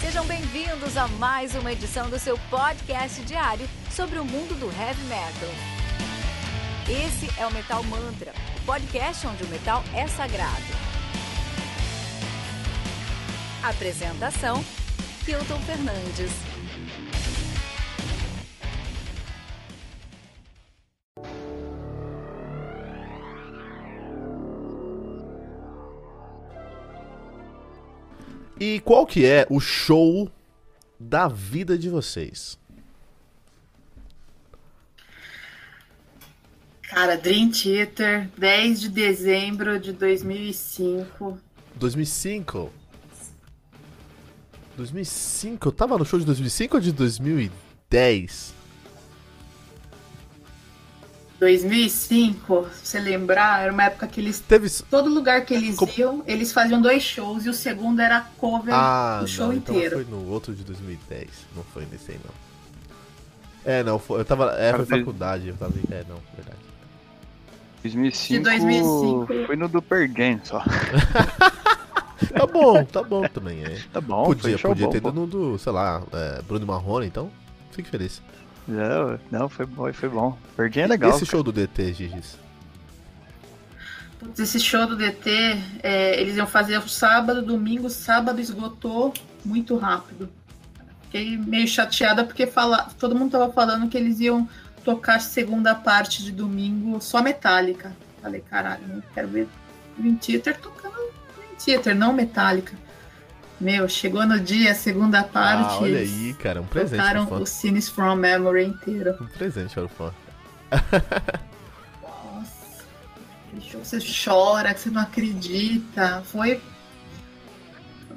Sejam bem-vindos a mais uma edição do seu podcast diário sobre o mundo do heavy metal. Esse é o Metal Mantra, o podcast onde o metal é sagrado. Apresentação: Kilton Fernandes. E qual que é o show da vida de vocês? Cara, Dream Theater, 10 de dezembro de 2005. 2005? 2005? Eu tava no show de 2005 ou de 2010? 2005, se você lembrar, era uma época que eles. Teve. Todo lugar que eles Com- iam, eles faziam dois shows e o segundo era cover Ah, do show não, então inteiro. foi no outro de 2010. Não foi nesse aí, não. É, não, foi, eu tava. É, foi faculdade. Eu tava. É, não, verdade. 2005, De 2005. foi no do Pergen só. Tá bom, tá bom também. É. Tá bom, podia podia bom, ter pô. ido no do, sei lá, é, Bruno Marrone, então. Fique feliz. Não, não, foi bom, foi bom. Pergen é legal. Esse show do DT, Gigis. Putz, Esse show do DT, é, eles iam fazer o sábado, domingo, sábado esgotou muito rápido. Fiquei meio chateada porque fala, todo mundo tava falando que eles iam tocar a segunda parte de domingo só Metallica. Falei, caralho, não quero ver Dream Theater tocando Dream Theater, não Metallica. Meu, chegou no dia, a segunda parte. Ah, olha aí, cara, um presente Tocaram o Scenes from Memory inteiro. Um presente para o fã. Nossa, você chora, que você não acredita. Foi.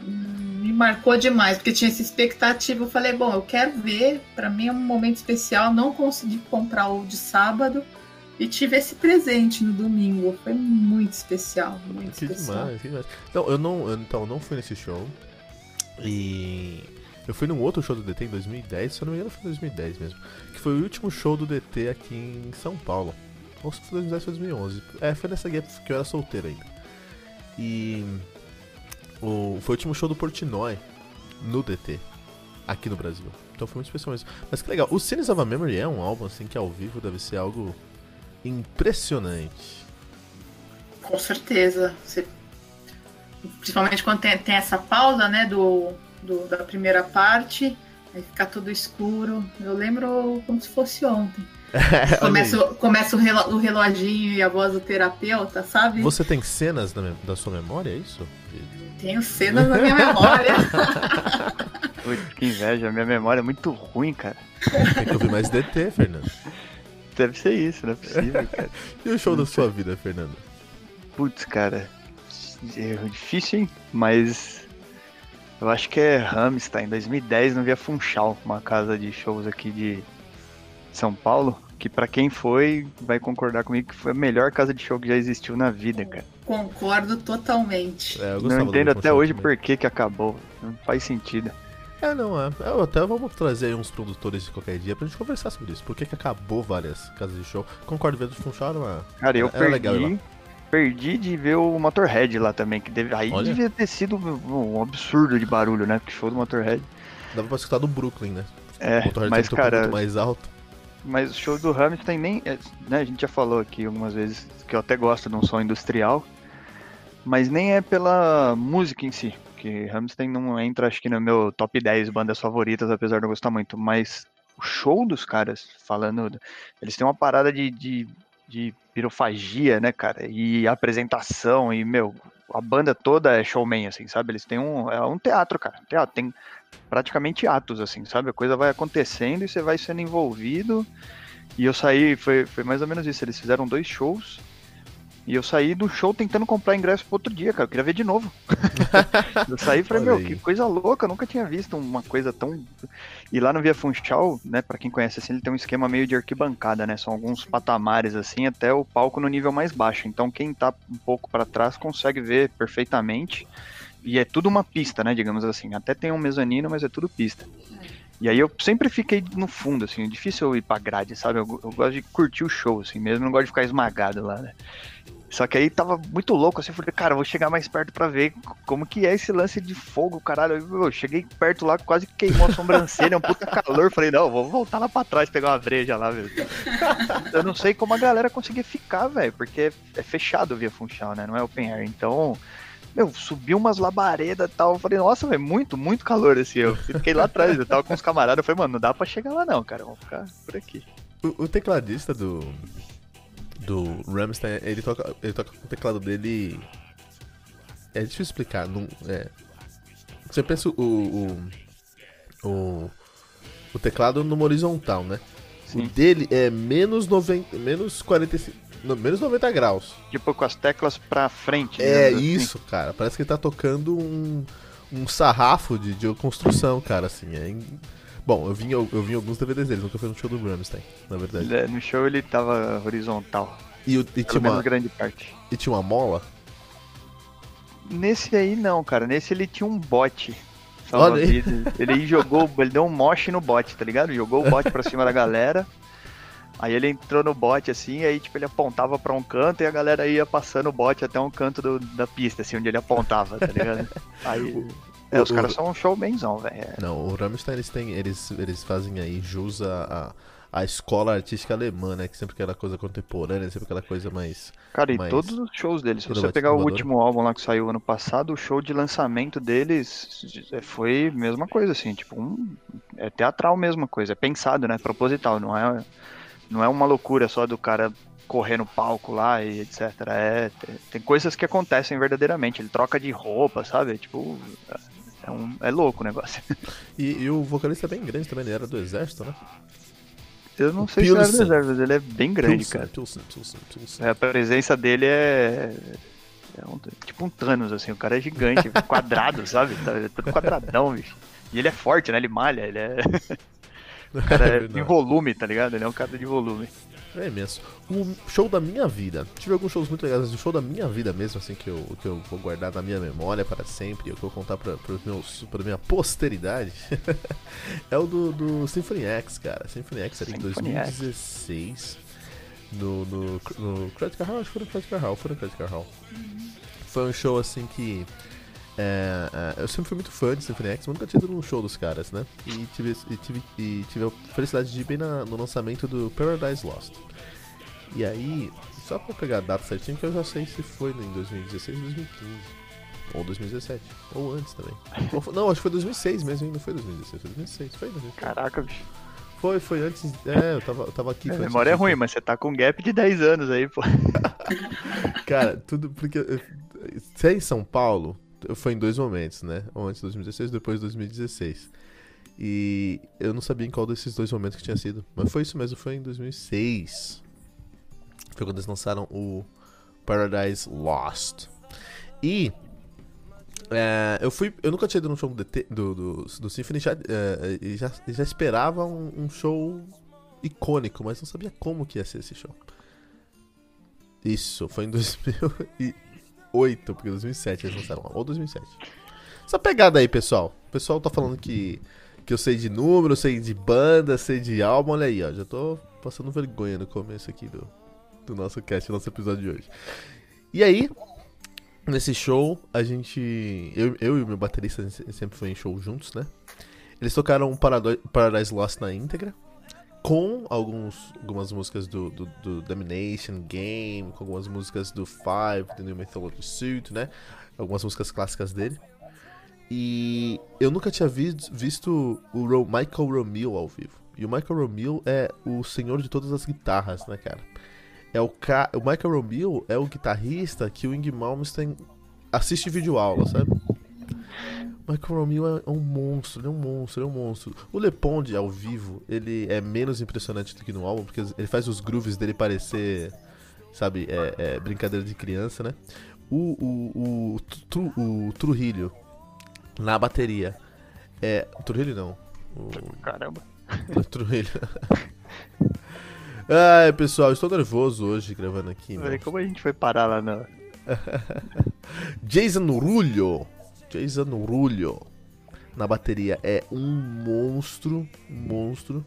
Hum, Me marcou demais, porque tinha essa expectativa. Eu falei, bom, eu quero ver. Pra mim é um momento especial. Não consegui comprar o de sábado. E tive esse presente no domingo. Foi muito especial. Muito Que especial. demais, que demais. Então, eu não, eu, então, eu não fui nesse show. E eu fui num outro show do DT em 2010, se eu não me engano foi em 2010 mesmo. Que foi o último show do DT aqui em São Paulo. Ou se foi 2010 foi 2011. É, foi nessa época que eu era solteiro ainda. E o, foi o último show do Portnoy no DT, aqui no Brasil. Então foi muito especial mesmo. Mas que legal, o Scenes of a Memory é um álbum assim que ao vivo deve ser algo impressionante. Com certeza. Você- Principalmente quando tem, tem essa pausa, né, do, do- da primeira parte, aí fica tudo escuro. Eu lembro como se fosse ontem. Começa, começa o, relo- o reloginho e a voz do terapeuta, sabe? Você tem cenas da, da sua memória, é isso? Tenho cenas na minha memória. Putz, que inveja, minha memória é muito ruim, cara. Tem que ouvir mais DT, Fernando. Deve ser isso, não é possível, cara. E o show da sua vida, Fernando? Putz, cara. É difícil, hein? Mas. Eu acho que é Ramstein. Em 2010 não via Funchal, uma casa de shows aqui de São Paulo. Que pra quem foi, vai concordar comigo que foi a melhor casa de show que já existiu na vida, cara. Concordo totalmente. É, eu Não entendo até hoje também. por que, que acabou. Não faz sentido. É, não, é. Eu até vamos trazer aí uns produtores de qualquer dia pra gente conversar sobre isso. Por que, que acabou várias casas de show? Concordo, ver do Funchal era uma... Cara, eu Era perdi. legal ir lá. Perdi de ver o Motorhead lá também, que deve, aí Olha. devia ter sido um absurdo de barulho, né? Porque show do Motorhead. Dava pra escutar do Brooklyn, né? É, o Motorhead mas um cara, muito mais alto. mas o show do Hamilton nem, é, né, a gente já falou aqui algumas vezes que eu até gosto de um som industrial, mas nem é pela música em si, que Hamilton não entra acho que no meu top 10 bandas favoritas, apesar de eu gostar muito, mas o show dos caras, falando, eles têm uma parada de, de, de pirofagia, né, cara, e apresentação, e, meu, a banda toda é showman, assim, sabe? Eles têm um, é um teatro, cara, teatro, tem praticamente atos, assim, sabe? A coisa vai acontecendo e você vai sendo envolvido, e eu saí, foi, foi mais ou menos isso, eles fizeram dois shows, e eu saí do show tentando comprar ingresso pro outro dia, cara. Eu queria ver de novo. eu saí e falei, meu, que coisa louca, eu nunca tinha visto uma coisa tão. E lá no Via Funchal, né, pra quem conhece assim, ele tem um esquema meio de arquibancada, né? São alguns patamares assim, até o palco no nível mais baixo. Então quem tá um pouco pra trás consegue ver perfeitamente. E é tudo uma pista, né, digamos assim. Até tem um mezanino, mas é tudo pista. E aí eu sempre fiquei no fundo, assim, é difícil eu ir pra grade, sabe? Eu, eu gosto de curtir o show, assim, mesmo, não gosto de ficar esmagado lá, né? Só que aí tava muito louco, assim, eu falei, cara, eu vou chegar mais perto pra ver como que é esse lance de fogo, caralho. Eu cheguei perto lá, quase queimou a sobrancelha, um puta calor. Falei, não, vou voltar lá pra trás, pegar uma breja lá, velho. Eu não sei como a galera conseguia ficar, velho, porque é fechado via Funchal, né? Não é open air. Então, meu, subiu umas labaredas e tal. Eu falei, nossa, velho, muito, muito calor assim. Eu fiquei lá atrás, eu tava com os camaradas. Eu falei, mano, não dá pra chegar lá não, cara. Vamos ficar por aqui. O, o tecladista do, do Ramstein, ele toca, ele toca com o teclado dele. É difícil explicar. Não, é, você pensa o, o, o, o teclado numa horizontal, né? Sim. O dele é menos 90, menos 45, não, menos 90 graus. Tipo, com as teclas pra frente. É assim. isso, cara. Parece que ele tá tocando um, um sarrafo de, de construção, cara, assim. É Bom, eu vi, eu, eu vi alguns DVDs dele, nunca fui no show do Rammstein, na verdade. É, No show ele tava horizontal. E, o- e tinha uma, grande parte. e tinha uma mola? Nesse aí não, cara. Nesse ele tinha um bot. Olha aí. Ele jogou, ele deu um moche no bot, tá ligado? Jogou o bot pra cima da galera. Aí ele entrou no bot assim, aí tipo ele apontava pra um canto e a galera ia passando o bot até um canto do- da pista, assim, onde ele apontava, tá ligado? Aí. É, os o- caras são um showmenzão, velho. É. Não, o Rammstein eles têm. Eles, eles fazem aí jus a, a, a escola artística alemã, né? Que sempre aquela coisa contemporânea, sempre aquela coisa mais. Cara, e Mas- todos os shows deles, se você pegar o último álbum lá que saiu ano passado, o show de lançamento deles é, foi a mesma coisa, assim, tipo, um, é teatral mesma coisa, é pensado, né, proposital, não é, não é uma loucura só do cara correr no palco lá e etc. É, tem, tem coisas que acontecem verdadeiramente, ele troca de roupa, sabe, tipo, é, é louco o negócio. E, e o vocalista é bem grande também, ele era do exército, né? Eu não O sei se ele é Pilsen. reserva, mas ele é bem grande, Pilsen, cara. Pilsen, Pilsen, Pilsen. É, A presença dele é. é um- tipo um Thanos, assim. O cara é gigante, quadrado, sabe? Tá- É tudo quadradão, bicho. E ele é forte, né? Ele malha, ele é. O cara é em volume, tá ligado? Ele é um cara de volume. É imenso. O show da minha vida. Tive alguns shows muito legais, mas o show da minha vida mesmo, assim, que eu, que eu vou guardar na minha memória para sempre, que eu vou contar pros meus, pra minha posteridade, é o do, do Symphony X, cara. Symphony X ali em Symphony X. 2016. No, no, no Credit Card Hall, acho que foi no Credit Card Hall, foi no Credit Card Hall. Foi um show assim que. é, é, eu sempre fui muito fã de Symphony X, mas nunca tinha ido num show dos caras, né? E tive, e tive, e tive a felicidade de ir bem na- no lançamento do Paradise Lost. E aí, só pra pegar a data certinho, que eu já sei se foi em 2016 ou 2015. Ou 2017. Ou antes também. Ou não, acho que foi 2006 mesmo, hein? Não foi 2016, foi 2006. Foi 2006. Caraca, bicho. Foi, foi antes. É, eu tava, eu tava aqui. A memória é ruim, mas você tá com um gap de 10 anos aí, pô. Cara, tudo porque. Se é em São Paulo, foi em dois momentos, né? Um antes de 2016 e depois de 2016. E eu não sabia em qual desses dois momentos que tinha sido. Mas foi isso mesmo, foi em 2006. Foi quando eles lançaram o Paradise Lost. E. é, eu fui. Eu nunca tinha ido num show do, do, do, do Symphony já, é, e já, já esperava um, um show icônico, mas não sabia como que ia ser esse show. Isso, foi em 2008, porque 2007 eles lançaram, ou 2007. Essa pegada aí, pessoal. O pessoal tá falando que, que eu sei de número, sei de banda, sei de álbum. Olha aí, ó. Já tô passando vergonha no começo aqui do, do nosso cast, do nosso episódio de hoje. E aí, nesse show, a gente. Eu, eu e o meu baterista sempre foi em show juntos, né? Eles tocaram Paradise Lost na íntegra. Com alguns, algumas músicas do, do, do Domination Game, com algumas músicas do Five, do New Mythology Suit, né? Algumas músicas clássicas dele. E eu nunca tinha vi- visto o Ro- Michael Romeo ao vivo. E o Michael Romeo é o senhor de todas as guitarras, né, cara? É o, ca... o Michael Romeo é o guitarrista que o Ing Malmsteen assiste vídeo aula, sabe? O Michael Romeo é um monstro, ele é um monstro, ele é um monstro. O Leponde ao vivo, ele é menos impressionante do que no álbum, porque ele faz os grooves dele parecer, sabe, é, é brincadeira de criança, né? O, o, o, Tru- o Trujillo, na bateria, é... Trujillo não. O, Caramba. Trujillo. Ai, pessoal, estou nervoso hoje gravando aqui. meu. Velho, Como a gente foi parar lá na. Jason Rulho. Jason Rulho. Na bateria é um monstro. Um monstro.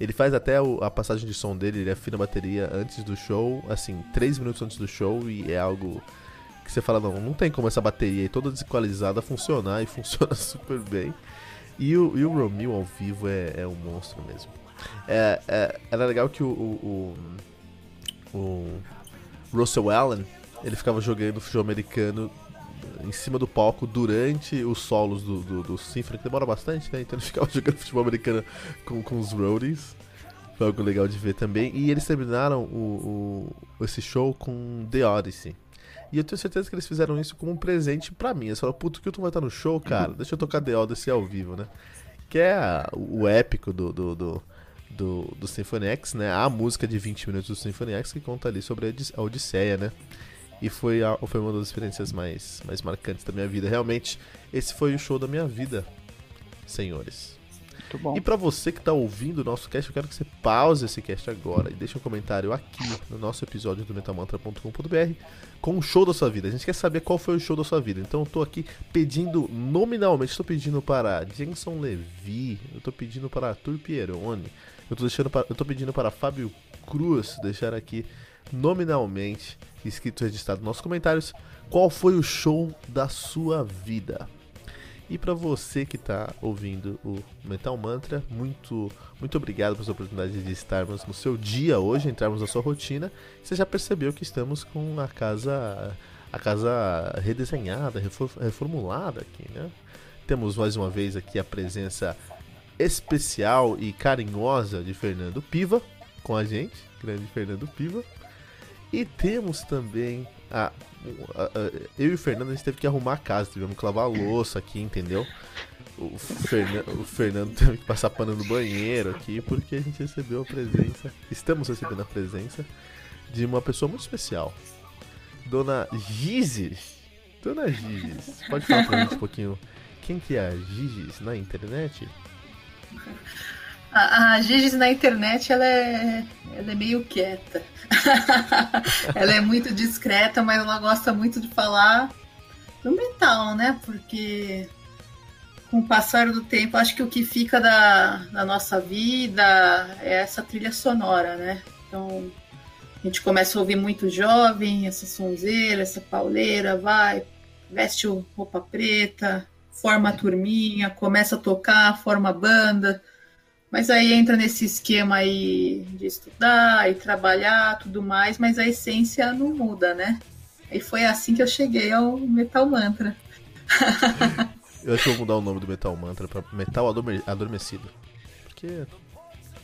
Ele faz até a passagem de som dele, ele afina a bateria antes do show, assim, 3 minutos antes do show, e é algo que você fala, não, não tem como essa bateria aí toda desequalizada funcionar, e funciona super bem. E o, e o Romeo ao vivo é, é um monstro mesmo. É, é, era legal que o, o, o, o Russell Allen, ele ficava jogando futebol americano em cima do palco durante os solos do, do, do que demora bastante, né? Então ele ficava jogando futebol americano com, com os roadies. Foi algo legal de ver também. E eles terminaram o, o, esse show com The Odyssey. E eu tenho certeza que eles fizeram isso como um presente para mim. Eles falaram, puto, que tu vai estar no show, cara? Deixa eu tocar The Odyssey ao vivo, né? Que é o épico do, do, do, do, do Symphony X, né? A música de 20 minutos do Symphony X que conta ali sobre a Odisseia, né? E foi, a, foi uma das experiências mais, mais marcantes da minha vida. Realmente, esse foi o show da minha vida, senhores. Muito bom. E para você que tá ouvindo o nosso cast, eu quero que você pause esse cast agora e deixe um comentário aqui no nosso episódio do metamantra.com.br com o show da sua vida. A gente quer saber qual foi o show da sua vida. Então eu tô aqui pedindo nominalmente, estou pedindo para Jenson Levi, eu tô pedindo para Arthur Pieroni, eu tô deixando para, eu tô pedindo para Fábio Cruz deixar aqui nominalmente escrito registrado nos nossos comentários qual foi o show da sua vida. E para você que está ouvindo o Metal Mantra, muito muito obrigado pela oportunidade de estarmos no seu dia hoje, entrarmos na sua rotina. Você já percebeu que estamos com a casa a casa redesenhada, reformulada aqui, né? Temos mais uma vez aqui a presença especial e carinhosa de Fernando Piva com a gente, grande Fernando Piva. E temos também a, a, a, eu e o Fernando a gente teve que arrumar a casa, tivemos que lavar a louça aqui, entendeu? O, o Fernando teve que passar pano no banheiro aqui porque a gente recebeu a presença, estamos recebendo a presença de uma pessoa muito especial. Dona Gizes. Dona Gizes, pode falar pra gente um pouquinho quem que é a Gizes na internet? A, a Gigi na internet ela é, ela é meio quieta. ela é muito discreta, mas ela gosta muito de falar do metal, né? Porque com o passar do tempo, acho que o que fica da, da nossa vida é essa trilha sonora, né? Então a gente começa a ouvir muito jovem, essa sonzeira, essa pauleira, vai, veste roupa preta, forma a turminha, começa a tocar, forma a banda mas aí entra nesse esquema aí de estudar e trabalhar, tudo mais, mas a essência não muda, né? E foi assim que eu cheguei ao Metal Mantra. eu acho que vou mudar o nome do Metal Mantra pra Metal Adormecido. Porque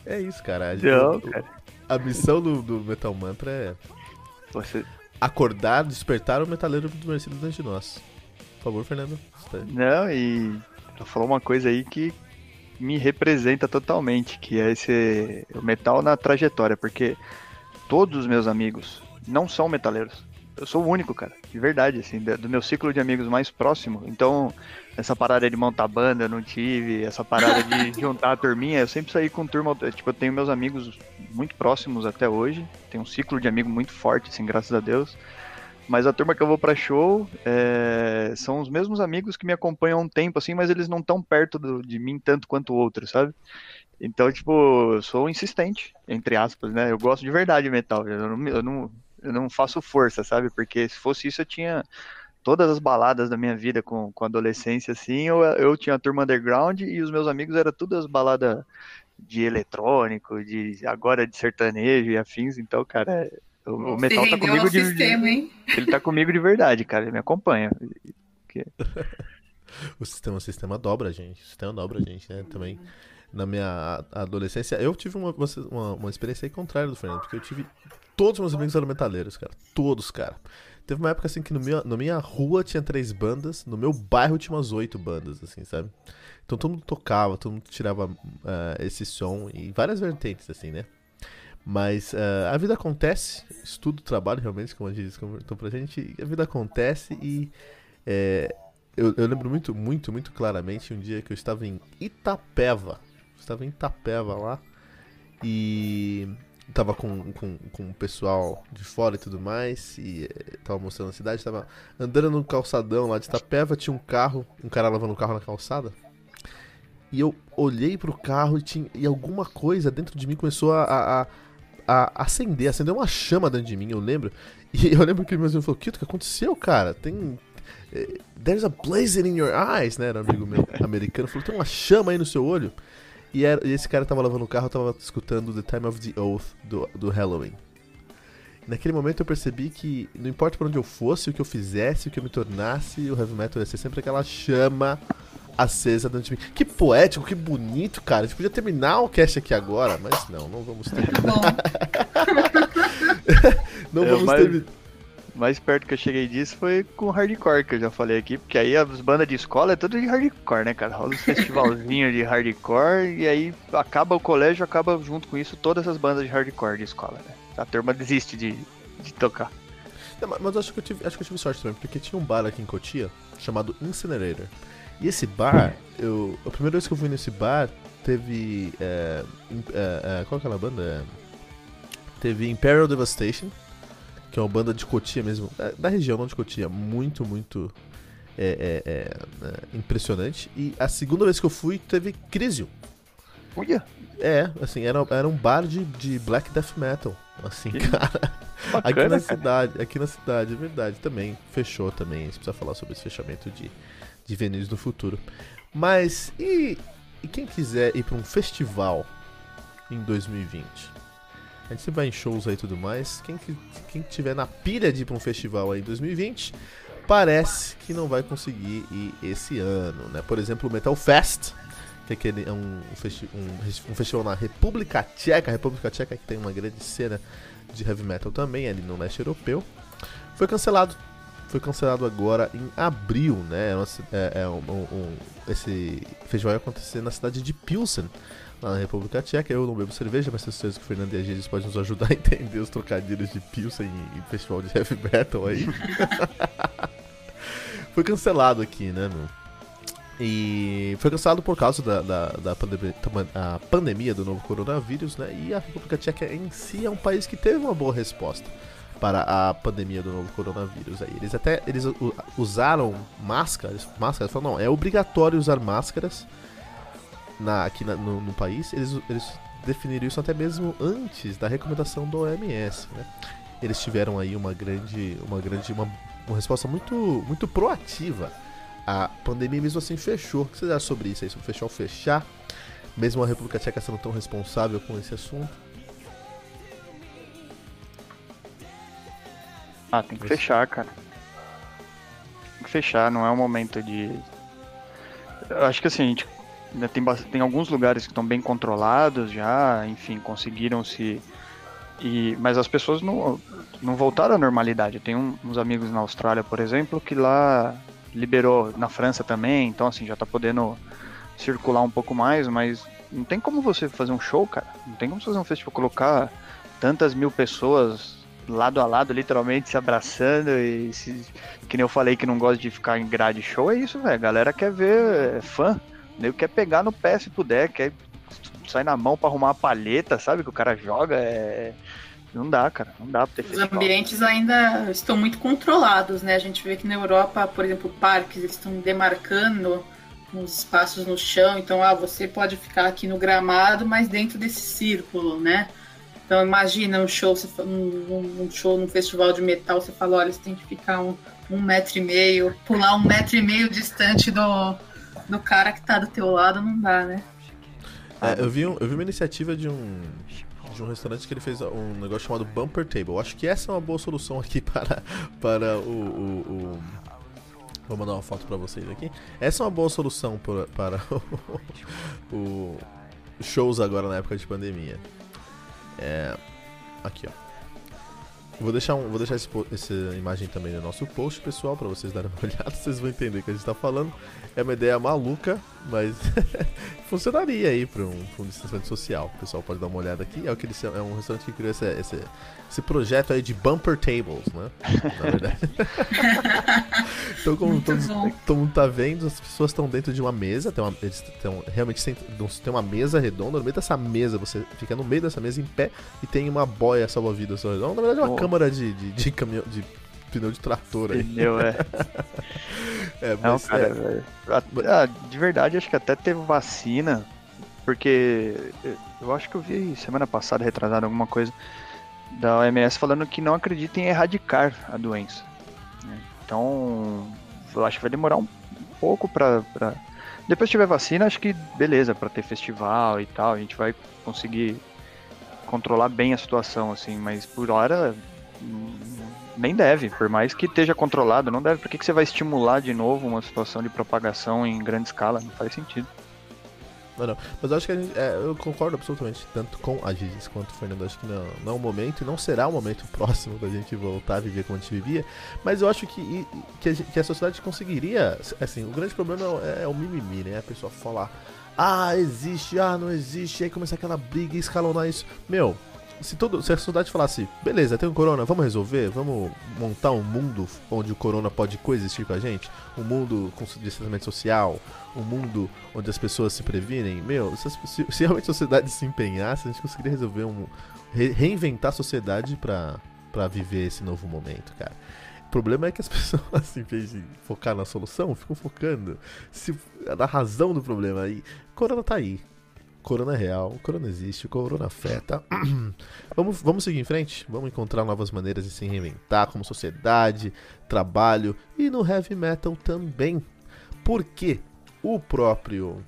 é isso, cara. A, não, cara. a missão do, do, Metal Mantra é Você... acordar, despertar o metaleiro adormecido dentro de nós. Por favor, Fernando. Não, e tu falou uma coisa aí que me representa totalmente, que é esse o metal na trajetória, porque todos os meus amigos não são metaleiros. Eu sou o único, cara, de verdade, assim, do meu ciclo de amigos mais próximo. Então, essa parada de montar banda eu não tive, essa parada de juntar a turminha, eu sempre saí com turma, tipo, eu tenho meus amigos muito próximos até hoje, tenho um ciclo de amigo muito forte, assim, graças a Deus. Mas a turma que eu vou para show é... são os mesmos amigos que me acompanham há um tempo, assim, mas eles não estão perto do, de mim tanto quanto outros, sabe? Então, tipo, eu sou insistente, entre aspas, né? Eu gosto de verdade de metal. Eu não, eu não, eu não faço força, sabe? Porque se fosse isso, eu tinha todas as baladas da minha vida com, com adolescência, assim, eu, eu tinha a turma underground e os meus amigos eram todas as baladas de eletrônico, de agora de sertanejo e afins, então, cara, o, o metal tá comigo de sistema, hein? Ele tá comigo de verdade, cara. Ele me acompanha. o sistema, o sistema dobra, gente. O sistema dobra, gente, né? Também. Na minha adolescência, eu tive uma, uma, uma experiência aí contrária do Fernando, porque eu tive. Todos os meus amigos eram metaleiros, cara. Todos, cara. Teve uma época assim que no meu, na minha rua tinha três bandas, no meu bairro tinha umas oito bandas, assim, sabe? Então todo mundo tocava, todo mundo tirava uh, esse som e várias vertentes, assim, né? Mas uh, a vida acontece, estudo, trabalho realmente, como a gente comentou pra gente, a vida acontece e é, eu, eu, lembro muito, muito, muito claramente um dia que eu estava em Itapeva. Estava em Itapeva lá e tava com, com, com o pessoal de fora e tudo mais, e é, tava mostrando a cidade, tava andando no calçadão lá de Itapeva, tinha um carro, um cara lavando o carro na calçada. e eu olhei pro carro e, tinha, e alguma coisa dentro de mim começou a, a acender, acendeu uma chama dentro de mim, eu lembro. E eu lembro que meu irmão falou, Kito, o que aconteceu, cara? Tem. eh, There's a blaze in your eyes, né? Era um amigo meu americano. Falou, tem uma chama aí no seu olho. E, era- e esse cara tava lavando o carro, tava escutando The Time of the Oath do, do Halloween. Naquele momento eu percebi que não importa pra onde eu fosse, o que eu fizesse, o que eu me tornasse, o heavy metal ia ser sempre aquela chama acesa dentro de mim. Que poético, que bonito, cara. A gente podia terminar o cast aqui agora, mas não, não vamos ter. Bom, Não É, vamos mas- ter. mais perto que eu cheguei disso foi com hardcore, que eu já falei aqui, porque aí as bandas de escola é tudo de hardcore, né, cara? Rola uns festivalzinhos de hardcore e aí acaba o colégio, acaba junto com isso todas as bandas de hardcore de escola, né? A turma desiste de, de tocar. Não, mas- mas eu acho que, eu tive, acho que eu tive sorte também, porque tinha um bar aqui em Cotia chamado Incinerator. E esse bar, eu, a primeira vez que eu fui nesse bar, teve. É, é, é, qual que é a banda? Teve Imperial Devastation, que é uma banda de Cotia mesmo, é, da região, não de Cotia, muito, muito é, é, impressionante. E a segunda vez que eu fui, teve Crisium. Uia, É, assim, era, era um bar de, de black death metal. Assim, Que cara. Aqui bacana, na cara. cidade, aqui na cidade, é verdade, também fechou também. A gente precisa falar sobre esse fechamento de, de venues no futuro. Mas e, e quem quiser ir para um festival em 2020? A gente vai em shows aí e tudo mais. Quem, que- quem tiver na pilha de ir para um festival aí em 2020, parece que não vai conseguir ir esse ano, né? Por exemplo, o Metal Fest, que é, aquele, é um, um, um festival na República Tcheca, República Tcheca que tem uma grande cena de heavy metal também, ali no leste europeu, foi cancelado. Foi cancelado agora em abril, né? É É, é um- um- esse festival ia acontecer na cidade de Pilsen, lá na República Tcheca. Eu não bebo cerveja, mas tenho certeza que o Fernando e a Gigis podem nos ajudar a entender os trocadilhos de Pilsen e, festival de heavy metal aí. foi cancelado aqui, né, meu? E foi cancelado por causa da, da, da pandemia, pandemia do novo coronavírus, né? E a República Tcheca em si é um país que teve uma boa resposta para a pandemia do novo coronavírus. Aí. Eles até eles usaram máscaras, máscaras, falaram, não, é obrigatório usar máscaras na, aqui na- no, no país. Eles, eles definiram isso até mesmo antes da recomendação do OMS, né? Eles tiveram aí uma grande, uma grande, uma, uma resposta muito, muito proativa a pandemia mesmo assim fechou. O que vocês acham sobre isso aí? Sobre fechar ou fechar? Mesmo a República Tcheca sendo tão responsável com esse assunto? Ah, tem que fechar, cara. Tem que fechar, não é o momento de. Eu acho que assim, a gente ainda tem, bast- tem alguns lugares que estão bem controlados já, enfim, conseguiram se. E... Mas as pessoas não, não voltaram à normalidade. Eu tenho um- uns amigos na Austrália, por exemplo, que lá liberou, na França também, então assim, já tá podendo circular um pouco mais, mas não tem como você fazer um show, cara. Não tem como você fazer um festival, colocar tantas mil pessoas lado a lado, literalmente se abraçando e se, que nem eu falei que não gosta de ficar em grade show, é isso, velho. A galera quer ver é, fã, nego quer pegar no pé se puder, quer sair na mão pra arrumar uma palheta, sabe? Que o cara joga, é. Não dá, cara, não dá pra ter Os festival. ambientes ainda estão muito controlados, né? A gente vê que na Europa, por exemplo, parques eles estão demarcando os espaços no chão. Então, ah, você pode ficar aqui no gramado, mas dentro desse círculo, né? Então, imagina um show, um, um show num festival de metal, você fala, olha, você tem que ficar um, um metro e meio, pular um metro e meio distante do, do cara que tá do teu lado, não dá, né? É, eu, vi um- eu vi uma iniciativa de um, de um restaurante que ele fez um negócio chamado Bumper Table. Eu Acho que essa é uma boa solução aqui para, para o, o- o- Vou mandar uma foto para vocês aqui. Essa é uma boa solução para, para o, o- shows agora na época de pandemia. É, aqui, ó. Vou deixar, um, vou deixar esse essa imagem também no nosso post, pessoal, para vocês darem uma olhada. Vocês vão entender o que a gente tá falando. É uma ideia maluca, mas funcionaria aí para um, pra um distanciamento social. O pessoal pode dar uma olhada aqui. É, o que eles, é um restaurante que criou esse, esse, esse projeto aí de bumper tables, né? Na verdade. então, como Muito todos, todo mundo tá vendo, as pessoas estão dentro de uma mesa. Tem uma, eles estão realmente tem uma mesa redonda. No meio dessa mesa, você fica no meio dessa mesa em pé e tem uma boia salva-vidas ao redor. Na verdade, é uma Oh. Câmara de, de, de caminhão. De pneu de trator aí. Pneu, é. É, Não, mas, cara, é. Ah, de verdade, acho que até teve vacina, porque eu acho que eu vi semana passada, retrasada, alguma coisa da OMS falando que não acredita em erradicar a doença. né? Então, eu acho que vai demorar um pouco pra. pra... Depois que tiver vacina, acho que beleza, pra ter festival e tal, a gente vai conseguir controlar bem a situação, assim, mas por hora nem deve, por mais que esteja controlado, não deve. Por que, que você vai estimular de novo uma situação de propagação em grande escala? Não faz sentido. Não, não. Mas eu acho que gente, é, eu concordo absolutamente, tanto com a Gigis quanto o Fernando. Acho que não, não é o momento e não será o momento próximo da gente voltar a viver como a gente vivia. Mas eu acho que, que, a, que a sociedade conseguiria. Assim, o grande problema é, é o mimimi, né? A pessoa falar, ah, existe, ah, não existe, aí começar aquela briga e escalonar isso. Meu. Se, todo, se a sociedade falasse, beleza, tem um corona, vamos resolver, vamos montar um mundo onde o corona pode coexistir com a gente, um mundo com distanciamento social, um mundo onde as pessoas se previnem, meu, se, se- realmente a sociedade se empenhasse, a gente conseguiria resolver um. re- reinventar a sociedade pra, pra viver esse novo momento, cara. O problema é que as pessoas, em vez de focar na solução, ficam focando se, na razão do problema. E corona tá aí. Corona é real, corona existe, o corona afeta. vamos, vamos seguir em frente? Vamos encontrar novas maneiras de se reinventar como sociedade, trabalho e no heavy metal também. Porque o próprio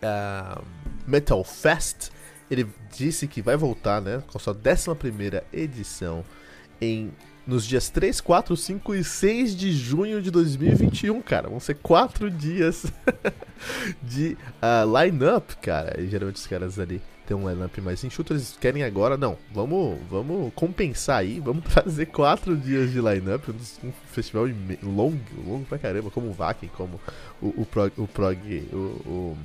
ah, Metal Fest ele disse que vai voltar, né, com a sua 11 edição em nos dias 3, 4, 5 e 6 de junho de 2021, cara. Vão ser quatro dias de ah, line-up, cara. E geralmente os caras ali têm um line-up mais enxuto, eles querem agora, não, vamos, vamos compensar aí, vamos trazer quatro dias de line-up, um, festival longo, longo pra caramba, como o Vakin, como o, o Prog, o, Prog, o, o,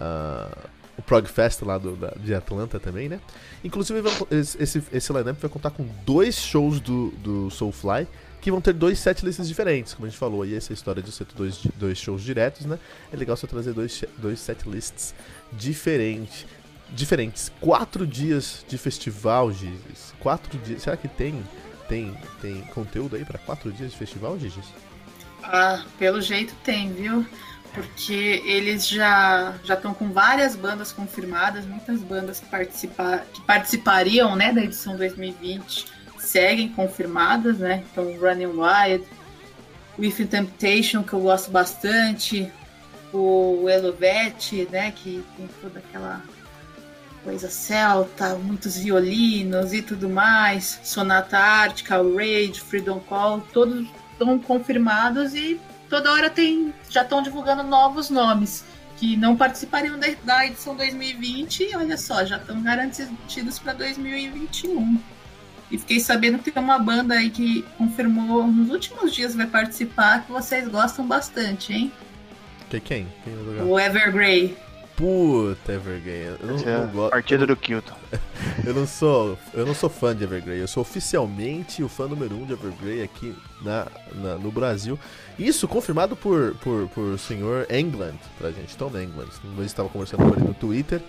ah, o Prog Fest lá do, da- de Atlanta também, né? Inclusive, esse, esse, line-up vai contar com dois shows do, do Soulfly, que vão ter dois setlists diferentes, como a gente falou, e essa história de ser dois, dois shows diretos, né? É legal você trazer dois, dois setlists diferentes. Diferentes. Quatro dias de festival, Gizes. Quatro dias. Será que tem, tem, tem conteúdo aí pra quatro dias de festival, Gizes? Ah, pelo jeito tem, viu? Porque eles já já estão com várias bandas confirmadas, muitas bandas que, participa, que participariam né, da edição 2020 seguem confirmadas, né? Então, Running Wild, With Temptation, que eu gosto bastante, o Elovete, né? Que tem toda aquela coisa celta, muitos violinos e tudo mais, Sonata Ártica, Rage, Freedom Call, todos estão confirmados e toda hora tem já estão divulgando novos nomes que não participariam da, edição 2020 e olha só, já estão garantidos para 2021. E fiquei sabendo que tem uma banda aí que confirmou nos últimos dias vai participar que vocês gostam bastante, hein? Que quem? Quem vai jogar? O Evergrey. Puta, Evergrey. Eu não, é não gosto. partida do Kilton. Eu não sou, eu não sou fã de Evergrey. Eu sou oficialmente o fã número um de Evergrey aqui na, na- no Brasil. Isso confirmado por por, por senhor England pra gente, Tom England. Uma vez estava conversando com ele no Twitter.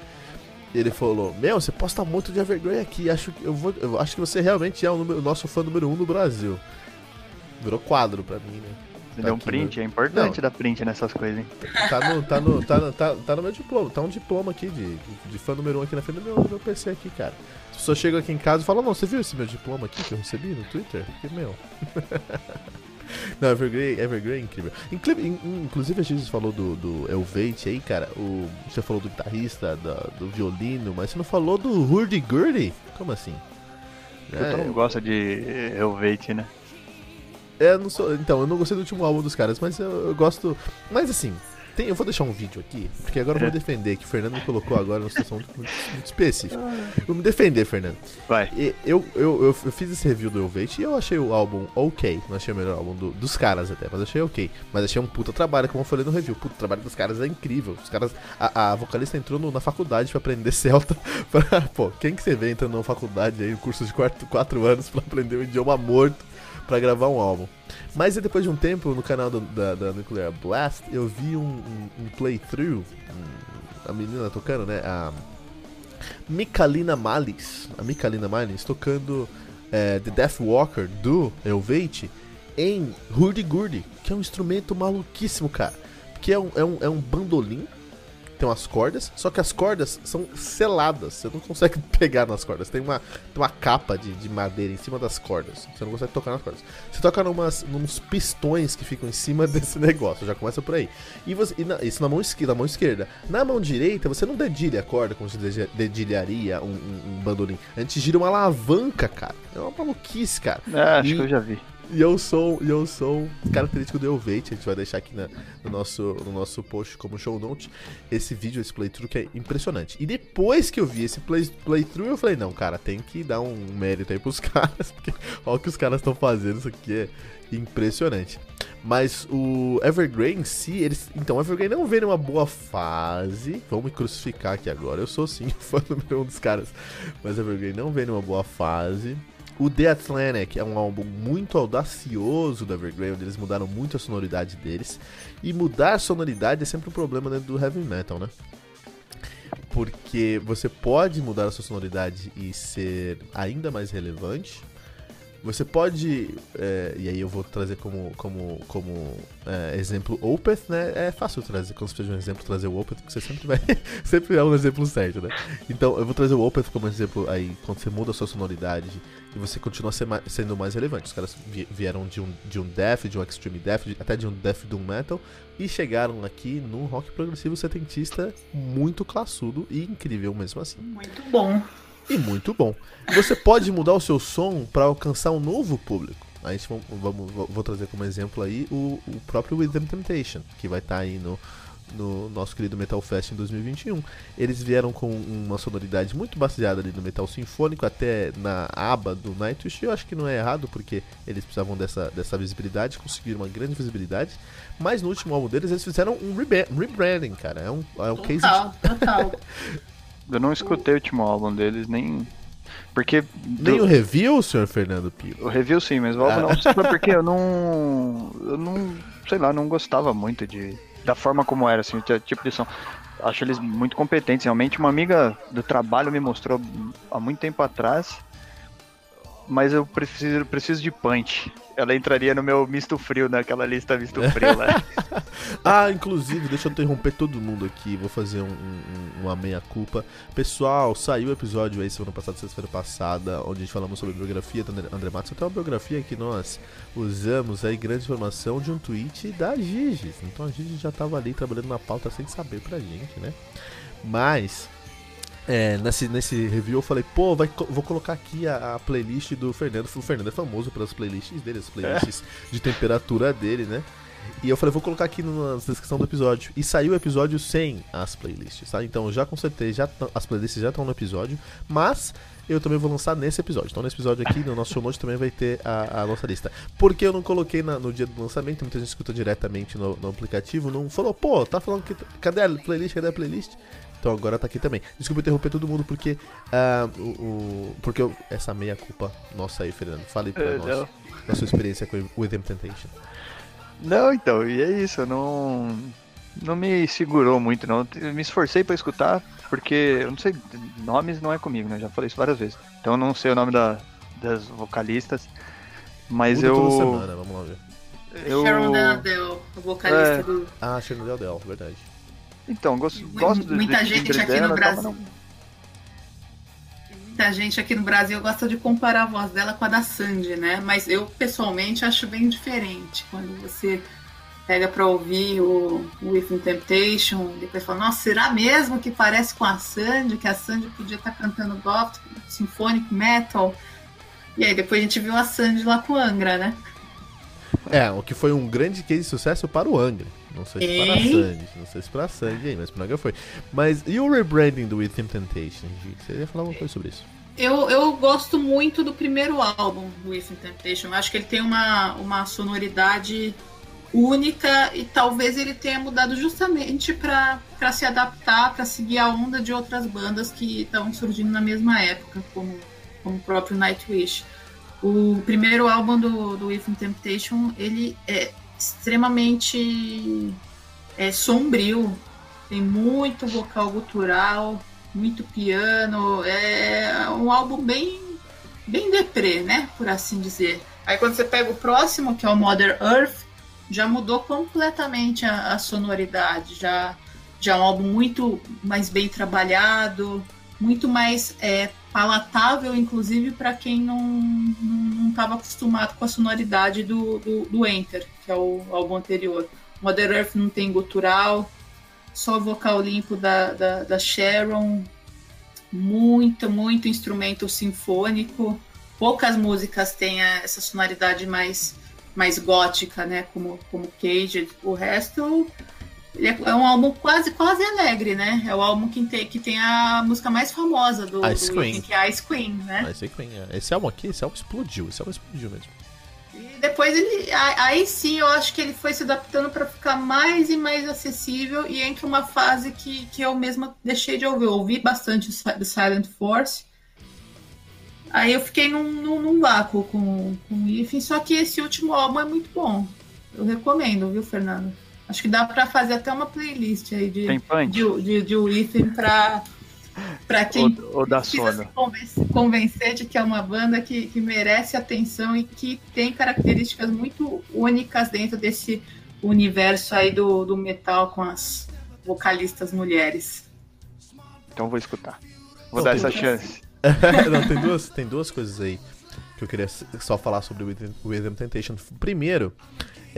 Ele falou: Meu, você posta muito de Evergrey aqui. Acho que eu vou, eu acho que você realmente é o, número- o nosso fã número um no Brasil. Virou quadro pra mim, né? Tá deu um print, no- é importante Não. dar print nessas coisas, hein? Tá no, tá no, tá no, tá, tá no meu diploma, tá um diploma aqui de, de, fã número um aqui na frente do meu, do meu PC aqui, cara. As pessoas chegam aqui em casa e falam, não, você viu esse meu diploma aqui que eu recebi no Twitter? Que meu. não, Evergrey, Evergrey é incrível. Inclu- in- in- Inclusive a gente falou do, do Elvate aí, cara. O, você falou do guitarrista, da- do violino, mas você não falou do Hurdy Gurdy? Como assim? É, não gosta de Helvete, né? É, eu não sou. Então, eu não gostei do último álbum dos caras, mas eu, eu gosto. Mas assim, tem, eu vou deixar um vídeo aqui, porque agora eu vou É. defender, que o Fernando me colocou agora numa situação muito, muito- específica. Vou me defender, Fernando. Vai. E eu, eu, eu, fiz esse review do Elevate e eu achei o álbum ok. Não achei o melhor álbum do- dos caras até, mas achei ok. Mas achei um puta trabalho, como eu falei no review. Puta, o trabalho dos caras é incrível. Os caras. A, a vocalista entrou no- na faculdade pra aprender celta. Pra, pô, quem que você vê entrando numa faculdade aí, um curso de 4 quatro anos pra aprender um idioma morto pra gravar um álbum? Mas depois de um tempo, no canal do- da, da Nuclear Blast, eu vi um, um- um playthrough. um- a menina tocando, né? A Micalina Malis. A Micalina Malis tocando é, The Death Walker do Elvate em Hurdy Gurdy, que é um instrumento maluquíssimo, cara. Que é um, é um, é um bandolim tem umas cordas, só que as cordas são seladas. Você não consegue pegar nas cordas. Tem uma, tem uma capa de, de madeira em cima das cordas. Você não consegue tocar nas cordas. Você toca numas, nos pistões que ficam em cima desse negócio. Já começa por aí. E, você, e na, isso na mão, esquerda, na mão esquerda. Na mão direita, você não dedilha a corda como se dedilharia um, um, um bandolim. A gente gira uma alavanca, cara. É uma maluquice, cara. É, acho e, que eu já vi. E eu sou, e característico do Elvate, a gente vai deixar aqui na, no, nosso, no nosso post como show note esse vídeo, esse playthrough que é impressionante. E depois que eu vi esse play, playthrough, eu falei, não, cara, tem que dar um mérito aí pros caras, porque olha o que os caras estão fazendo, isso aqui é impressionante. Mas o Evergreen em si, eles. Então, o Evergreen não vem numa boa fase. Vamos me crucificar aqui agora. Eu sou sim fã número um dos caras. Mas Evergreen não vem numa boa fase. O The Atlantic é um álbum muito audacioso da Evergrey, onde eles mudaram muito a sonoridade deles. E mudar a sonoridade é sempre um problema dentro do heavy metal, né? Porque você pode mudar a sua sonoridade e ser ainda mais relevante, você pode, é, e aí eu vou trazer como, como, como é, exemplo Opeth, né? É fácil trazer, quando você de um exemplo, trazer o Opeth, porque você sempre vai, sempre é um exemplo certo, né? Então eu vou trazer o Opeth como exemplo aí, quando você muda a sua sonoridade e você continua sendo mais relevante. Os caras vieram de um, de um death, de um extreme death, de, até de um death doom metal, e chegaram aqui num rock progressivo setentista muito classudo e incrível mesmo assim. Muito bom e muito bom. Você pode mudar o seu som para alcançar um novo público. A gente vamos, vamos, vou trazer como exemplo aí o, o próprio Within Temptation, que vai estar tá aí no, no nosso querido Metal Fest em 2021. Eles vieram com uma sonoridade muito baseada ali no metal sinfônico, até na aba do Nightwish. Eu acho que não é errado, porque eles precisavam dessa, dessa visibilidade, conseguiram uma grande visibilidade. Mas no último álbum deles, eles fizeram um rebranding, cara. É um, é um total, case de... total. Eu não escutei o último álbum deles, nem. Porque. Nem do... o review, senhor Fernando Pio? O review sim, mas o álbum ah. não. Sabe porque eu não. Eu não. Sei lá, não gostava muito de. Da forma como era, assim, o tipo de som. Acho eles muito competentes. Realmente, uma amiga do trabalho me mostrou há muito tempo atrás. Mas eu preciso, preciso de punch ela entraria no meu misto frio, naquela lista misto frio lá. ah, inclusive, deixa eu interromper todo mundo aqui, vou fazer um, um, uma meia-culpa. Pessoal, saiu o episódio aí semana passada, sexta-feira passada, onde a gente falamos sobre biografia do André Matos. Até uma biografia que nós usamos aí, grande informação de um tweet da Gigi. Então a Gigi já tava ali trabalhando na pauta sem saber pra gente, né? Mas é, nesse, nesse review eu falei, pô, vai, vou colocar aqui a, a, playlist do Fernando. O Fernando é famoso pelas playlists dele, as playlists é. de temperatura dele, né? E eu falei, vou colocar aqui na descrição do episódio. E saiu o episódio sem as playlists, tá? Então já consertei, já as playlists já estão no episódio, mas eu também vou lançar nesse episódio. Então nesse episódio aqui, no nosso show note, também vai ter a, a nossa lista. Porque eu não coloquei na, no dia do lançamento, muita gente escuta diretamente no, no aplicativo, não falou, pô, tá falando que. Cadê a playlist? Cadê a playlist? Então agora tá aqui também. Desculpa interromper todo mundo porque uh, o, o, porque eu, essa meia culpa nossa aí, Fernando. Fale pra é, nós da sua experiência com o Temptation. Não, então, e é isso, não não me segurou muito não. Eu me esforcei para escutar porque eu não sei, nomes não é comigo, né? Já falei isso várias vezes. Então eu não sei o nome da, das vocalistas, mas Muda eu semana, vamos lá ver. Eu... Sharon Del, vocalista é... do Ah, Sharon Del, verdade. Então, gosto, gosto Muita gente aqui dela, no Brasil. Muita gente aqui no Brasil gosta de comparar a voz dela com a da Sandy, né? Mas eu pessoalmente acho bem diferente. Quando você pega para ouvir o, o If in Temptation, depois fala, nossa, será mesmo que parece com a Sandy? Que a Sandy podia estar tá cantando gospel, symphonic metal? E aí depois a gente viu a Sandy lá com o Angra, né? É, o que foi um grande case de sucesso para o Angra. Não sei se para a Sandy, não sei se para a Sandy aí, mas para o Angra foi. Mas e o rebranding do Within Temptation? Você ia falar alguma coisa sobre isso? Eu, eu gosto muito do primeiro álbum, Within Temptation. Eu acho que ele tem uma, uma sonoridade única e talvez ele tenha mudado justamente para se adaptar, para seguir a onda de outras bandas que estavam surgindo na mesma época, como, como o próprio Nightwish. O primeiro álbum do, do Within Temptation, ele é extremamente é, sombrio, tem muito vocal gutural, muito piano, é um álbum bem bem deprê, né? Por assim dizer. Aí quando você pega o próximo, que é o Mother Earth, já mudou completamente a, a sonoridade. Já, já é um álbum muito mais bem trabalhado, muito mais é, palatável, inclusive para quem não estava acostumado com a sonoridade do, do, do, Enter, que é o álbum anterior. Mother Earth não tem gutural, só vocal limpo da, da, da Sharon, muito, muito instrumento sinfônico. Poucas músicas têm essa sonoridade mais, mais gótica, né? Como, como Cage. O resto é, é um álbum quase, quase alegre, né? É o álbum que tem, que tem a música mais famosa do, Ice do Queen. que é Ice Queen, né? Ice Queen, é. Esse álbum aqui, esse álbum explodiu. Esse álbum explodiu mesmo. E depois ele. Aí sim eu acho que ele foi se adaptando para ficar mais e mais acessível e entre uma fase que, que eu mesma deixei de ouvir. Eu ouvi bastante do Silent Force. Aí eu fiquei num, num, num vácuo com, com o Ifin, só que esse último álbum é muito bom. Eu recomendo, viu, Fernando? Acho que dá para fazer até uma playlist aí de, de, de, de pra, para quem ou, ou da precisa se convencer, convencer, de que é uma banda que, que merece atenção e que tem características muito únicas dentro desse universo aí do, do metal com as vocalistas mulheres. Então vou escutar. Vou Não, dar essa chance. Não, tem duas, tem duas coisas aí que eu queria só falar sobre o Rhythm Temptation. Primeiro,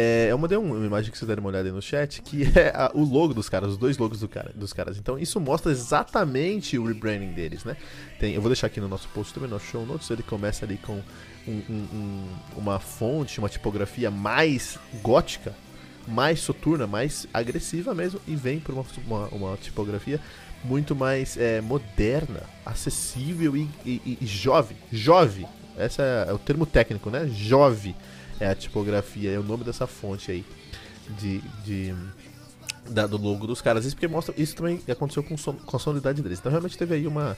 é, eu mandei uma imagem que vocês deram uma olhada aí no chat, que é a, o logo dos caras, os dois logos do cara, dos caras. Então isso mostra exatamente o rebranding deles, né? Tem, eu vou deixar aqui no nosso post também, no show notes, ele começa ali com um, um, um, uma fonte, uma tipografia mais gótica, mais soturna, mais agressiva mesmo, e vem por uma, uma, uma tipografia muito mais é, moderna, acessível e, e, e, jovem. Jove, esse é, é o termo técnico, né? Jove é a tipografia, é o nome dessa fonte aí de, de da, do logo dos caras. Isso porque mostra, isso também aconteceu com, com a sonoridade deles. Então realmente teve aí uma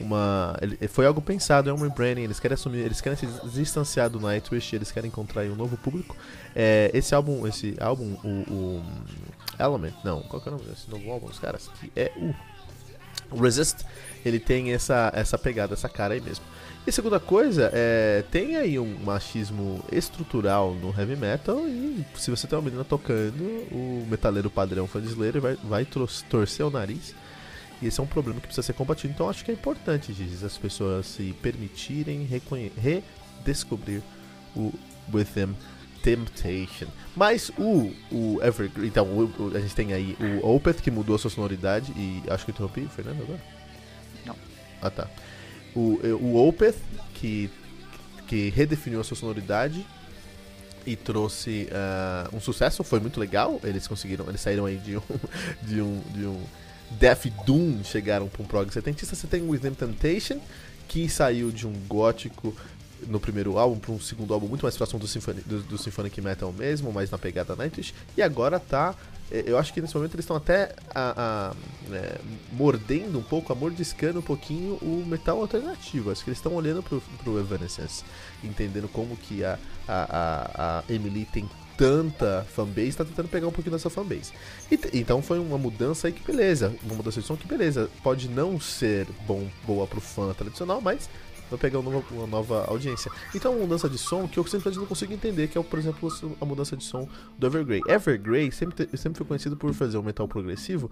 uma ele, foi algo pensado, é um rebranding, eles querem assumir, eles querem se distanciar do Nightwish, eles querem encontrar um novo público. É, esse álbum, esse álbum, o, o, Element, não, qual que é o nome desse novo álbum dos caras? Que é o Resist, ele tem essa essa pegada, essa cara aí mesmo. E segunda coisa, é, tem aí um machismo estrutural no heavy metal e se você tem uma menina tocando, o metaleiro padrão fã de Slayer vai, vai torcer o nariz. E esse é um problema que precisa ser combatido. Então acho que é importante, Giz, as pessoas se permitirem redescobrir o With Temptation. Mas o, o Evergreen, então o, a gente tem aí o Opeth que mudou a sua sonoridade e acho que eu interrompi, Fernando, agora? Não. Ah tá o, o Opeth, que, que redefiniu a sua sonoridade e trouxe uh, um sucesso, foi muito legal. Eles conseguiram, eles saíram aí de um, de um, de um Death Doom, chegaram para um prog setentista. Você tem o Within Temptation, que saiu de um gótico no primeiro álbum para um segundo álbum muito mais próximo do, Symphony, do, do Symphonic Metal mesmo, mais na pegada Nightwish, e agora tá é, eu acho que nesse momento eles estão até a, a, é, mordendo um pouco, a mordiscando um pouquinho o metal alternativo. Acho que eles estão olhando pro, pro Evanescence, entendendo como que a, a, a, Emily tem tanta fanbase, está tentando pegar um pouquinho dessa fanbase. E, então foi uma mudança aí que beleza, uma mudança de som que beleza. Pode não ser bom, boa pro fã tradicional, mas vai pegar uma nova, audiência. Então, uma mudança de som que eu sempre não consigo entender, que é, por exemplo, a mudança de som do Evergrey. Evergrey sempre, sempre foi conhecido por fazer um metal progressivo,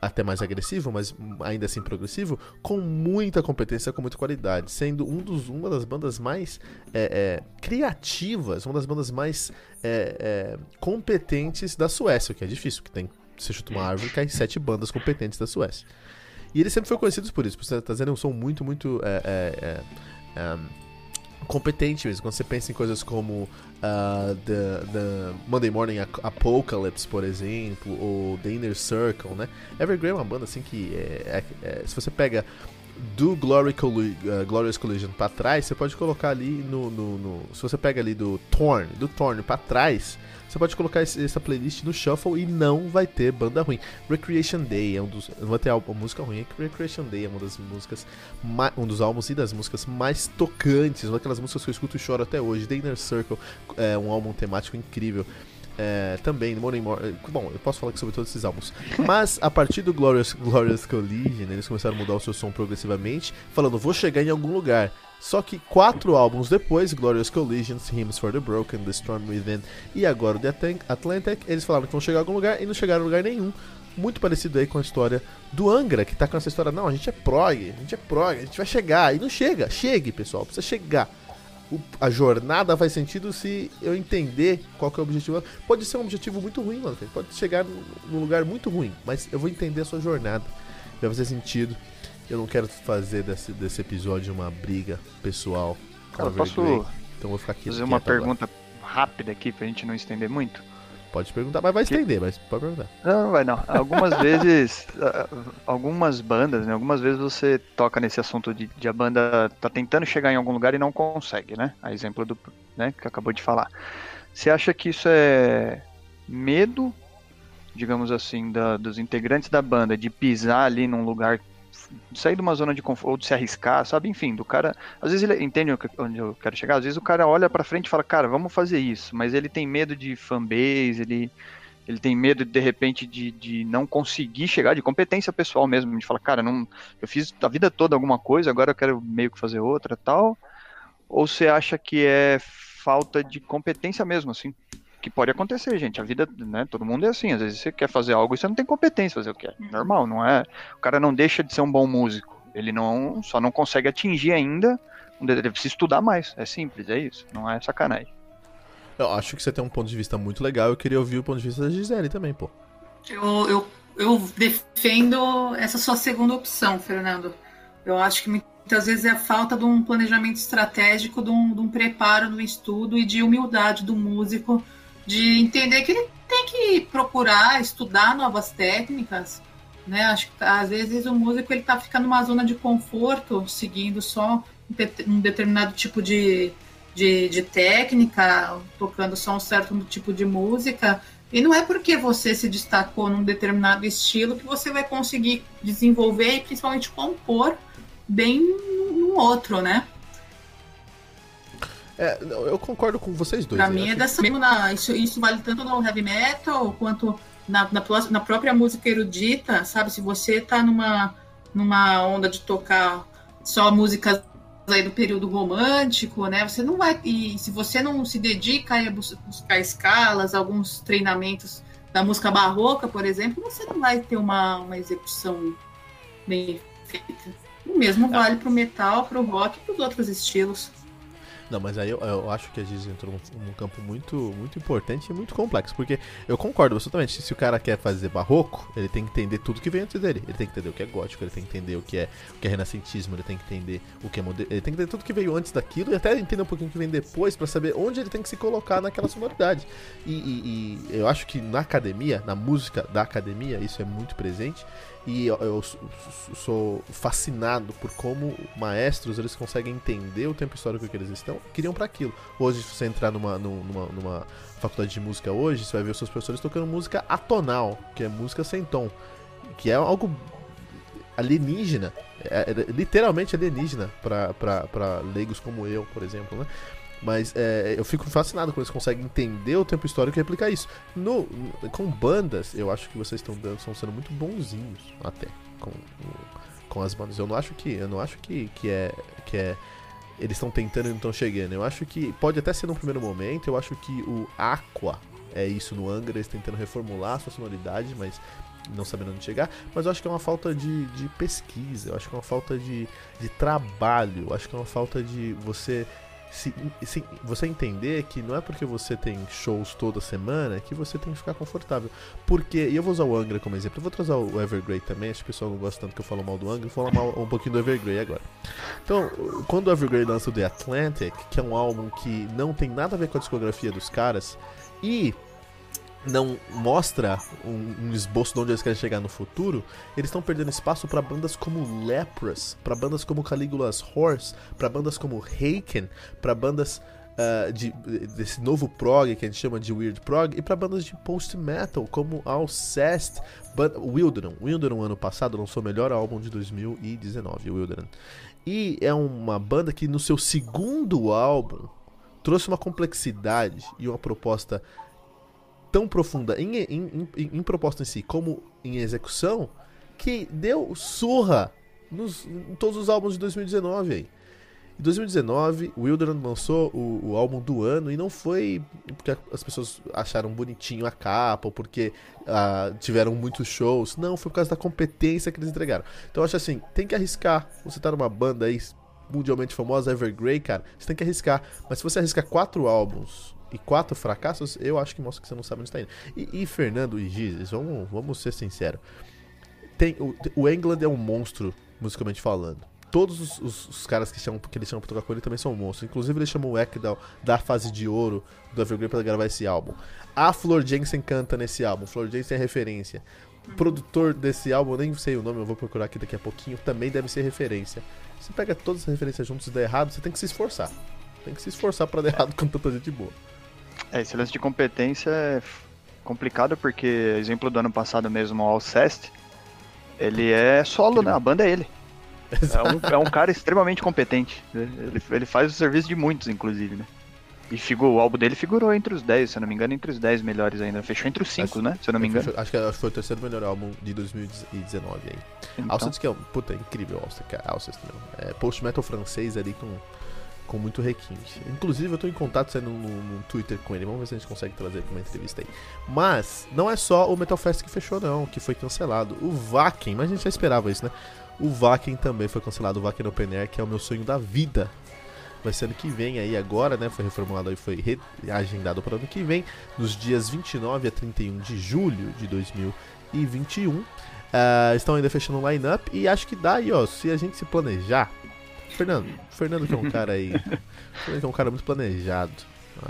até mais agressivo, mas ainda assim progressivo, com muita competência, com muita qualidade, sendo um dos, uma das bandas mais é, é, criativas, uma das bandas mais é, é competentes da Suécia, o que é difícil, porque tem você chuta uma árvore e cai sete bandas competentes da Suécia. E eles sempre foram conhecidos por isso, por trazerem um som muito, muito é, é, é, competente mesmo. Quando você pensa em coisas como uh, the, the Monday Morning Apocalypse, por exemplo, ou The Inner Circle, né? Evergrey é uma banda assim que é, é, é, se você pega do Glory Colli uh, Glorious Collision para trás, você pode colocar ali no, no, no, se você pega ali do Torn, do Torn para trás, você pode colocar esse, essa playlist no shuffle e não vai ter banda ruim. Recreation Day é um dos. Não vai ter uma música ruim, é Recreation Day é uma das músicas. Um dos álbuns e das músicas mais tocantes, uma daquelas músicas que eu escuto e choro até hoje. The Inner Circle é um álbum temático incrível. É, também Morning More. É, bom, eu posso falar sobre todos esses álbuns. Mas a partir do Glorious, Glorious Collision, eles começaram a mudar o seu som progressivamente, falando, vou chegar em algum lugar. Só que quatro álbuns depois, Glorious Collisions, Hymns for the Broken, The Storm Within e agora o The Atlantic, eles falaram que vão chegar a algum lugar e não chegaram a lugar nenhum. Muito parecido aí com a história do Angra, que tá com essa história, não, a gente é prog, a gente é prog, a gente vai chegar. E não chega, chegue pessoal, precisa chegar. O, a jornada faz sentido se eu entender qual que é o objetivo. Pode ser um objetivo muito ruim, mano. Pode chegar num lugar muito ruim, mas eu vou entender a sua jornada. Vai fazer sentido. Eu não quero fazer desse, desse episódio uma briga pessoal Cara, posso então vou ficar aqui. Fazer uma pergunta agora. rápida aqui pra gente não estender muito? Pode perguntar, mas vai que... estender, mas pode perguntar. Não, não vai não. Algumas vezes, algumas bandas, né? Algumas vezes você toca nesse assunto de, de, a banda tá tentando chegar em algum lugar e não consegue, né? A exemplo do, né, que acabou de falar. Você acha que isso é medo, digamos assim, da, dos integrantes da banda de pisar ali num lugar sair de uma zona de conforto, ou de se arriscar, sabe? Enfim, do cara. Às vezes ele entende onde eu quero chegar, às vezes o cara olha pra frente e fala, cara, vamos fazer isso, mas ele tem medo de fanbase, ele. Ele tem medo, de repente, de, de não conseguir chegar, de competência pessoal mesmo, de falar, cara, não, eu fiz a vida toda alguma coisa, agora eu quero meio que fazer outra tal. Ou você acha que é falta de competência mesmo, assim? Que pode acontecer, gente. A vida, né? Todo mundo é assim. Às vezes você quer fazer algo e você não tem competência fazer o que é. Uhum. Normal, não é? O cara não deixa de ser um bom músico. Ele não só não consegue atingir ainda. Ele precisa estudar mais. É simples, é isso. Não é sacanagem. Eu acho que você tem um ponto de vista muito legal. Eu queria ouvir o ponto de vista da Gisele também, pô. Eu, eu, eu defendo essa sua segunda opção, Fernando. Eu acho que muitas vezes é a falta de um planejamento estratégico, de um, de um preparo no estudo e de humildade do músico de entender que ele tem que procurar estudar novas técnicas, né? Acho que às vezes o músico ele tá ficando numa zona de conforto, seguindo só um determinado tipo de, de, de técnica, tocando só um certo tipo de música. E não é porque você se destacou num determinado estilo que você vai conseguir desenvolver e principalmente compor bem no outro, né? É, eu concordo com vocês dois. Pra mim é dessa mesmo. Na, isso, isso vale tanto no heavy metal quanto na, na, na, própria música erudita, sabe? Se você tá numa, numa onda de tocar só músicas aí do período romântico, né? Você não vai. E se você não se dedica a buscar escalas, alguns treinamentos da música barroca, por exemplo, você não vai ter uma, uma execução bem feita. O mesmo vale pro metal, pro rock e pros outros estilos. Não, mas aí eu, eu acho que a Giz entrou num, num, campo muito, muito importante e muito complexo. Porque eu concordo absolutamente. Se o cara quer fazer barroco, ele tem que entender tudo que vem antes dele. Ele tem que entender o que é gótico, ele tem que entender o que é, o que é renascentismo, ele tem que entender o que é moderno. Ele tem que entender tudo que veio antes daquilo e até entender um pouquinho o que vem depois para saber onde ele tem que se colocar naquela sonoridade. E, e, e eu acho que na academia, na música da academia, isso é muito presente. E eu, eu, sou fascinado por como maestros eles conseguem entender o tempo histórico que eles estão queriam para aquilo. Hoje, se você entrar numa, numa, numa faculdade de música hoje, você vai ver os seus professores tocando música atonal, que é música sem tom, que é algo alienígena, é, é literalmente alienígena para leigos como eu, por exemplo, né? Mas é, eu fico fascinado quando eles conseguem entender o tempo histórico e aplicar isso. No, com bandas, eu acho que vocês estão, estão sendo muito bonzinhos até com, com as bandas. Eu não acho que, eu não acho que, que é que é eles estão tentando e não estão chegando. Eu acho que pode até ser no primeiro momento. Eu acho que o Aqua é isso no Angra, eles tentando reformular a sua sonoridade, mas não sabendo onde chegar. Mas eu acho que é uma falta de, de pesquisa, eu acho que é uma falta de, de trabalho, eu acho que é uma falta de você se, se, você entender que não é porque você tem shows toda semana que você tem que ficar confortável. Porque, e eu vou usar o Angra como exemplo, eu vou trazer o Evergrey também, acho que o pessoal não gosta tanto que eu falo mal do Angra, vou falar mal um pouquinho do Evergrey agora. Então, quando o Evergrey lança o The Atlantic, que é um álbum que não tem nada a ver com a discografia dos caras, e não mostra um, um, esboço de onde eles querem chegar no futuro, eles estão perdendo espaço para bandas como Leprous, para bandas como Caligula's Horse, para bandas como Haken, para bandas uh, de, desse novo prog que a gente chama de weird prog e para bandas de post metal como Alcest, Wilderon. Wilderon ano passado lançou o melhor álbum de 2019, Wilderon. E é uma banda que no seu segundo álbum trouxe uma complexidade e uma proposta tão profunda em, em, em, em proposta em si como em execução que deu surra nos, em todos os álbuns de 2019 aí. Em 2019, o Wilderland lançou o, o, álbum do ano e não foi porque as pessoas acharam bonitinho a capa ou porque uh, tiveram muitos shows. Não, foi por causa da competência que eles entregaram. Então eu acho assim, tem que arriscar. Você tá numa banda aí mundialmente famosa, Evergrey, cara, você tem que arriscar. Mas se você arriscar quatro álbuns e quatro fracassos, eu acho que mostra que você não sabe onde está indo. E, e Fernando e Gizes, vamos, vamos ser sinceros. Tem, o, o England é um monstro, musicalmente falando todos os, os, os, caras que, chamam, que eles chamam pra tocar com ele também são monstros. Inclusive, eles chamam o Ekdal da fase de ouro do Evergreen pra gravar esse álbum. A Flor Jensen canta nesse álbum. Flor Jensen é referência. O produtor desse álbum, nem sei o nome, eu vou procurar aqui daqui a pouquinho, também deve ser referência. Você pega todas as referências juntos e dá errado, você tem que se esforçar. Tem que se esforçar para dar errado com tanta gente boa. É, esse lance de competência é complicado porque, exemplo do ano passado mesmo, o Alcest, ele é solo, né? A banda é ele. É um, é um, cara extremamente competente. Ele, ele faz o serviço de muitos, inclusive, né? E figurou, o álbum dele figurou entre os 10, se eu não me engano, entre os 10 melhores ainda. Fechou entre os 5, né? Se eu não me engano. acho que foi o terceiro melhor álbum de 2019 aí. Então. Alcest que é um. Puta, é incrível Alcest, cara. Alcest, É post-metal francês ali com, com muito requinte. Inclusive, eu tô em contato saindo no, no, Twitter com ele. Vamos ver se a gente consegue trazer uma entrevista aí. Mas, não é só o Metal Fest que fechou, não, que foi cancelado. O Vakin, mas a gente já esperava isso, né? O Vakin também foi cancelado, o Vakin Open Air, que é o meu sonho da vida. Vai ser ano que vem aí agora, né? Foi reformulado e foi reagendado para ano que vem, nos dias 29 a 31 de julho de 2021. Uh, ah, estão ainda fechando o line-up e acho que dá aí, ó, se a gente se planejar. Fernando, Fernando que é um cara aí. Fernando que é um cara muito planejado.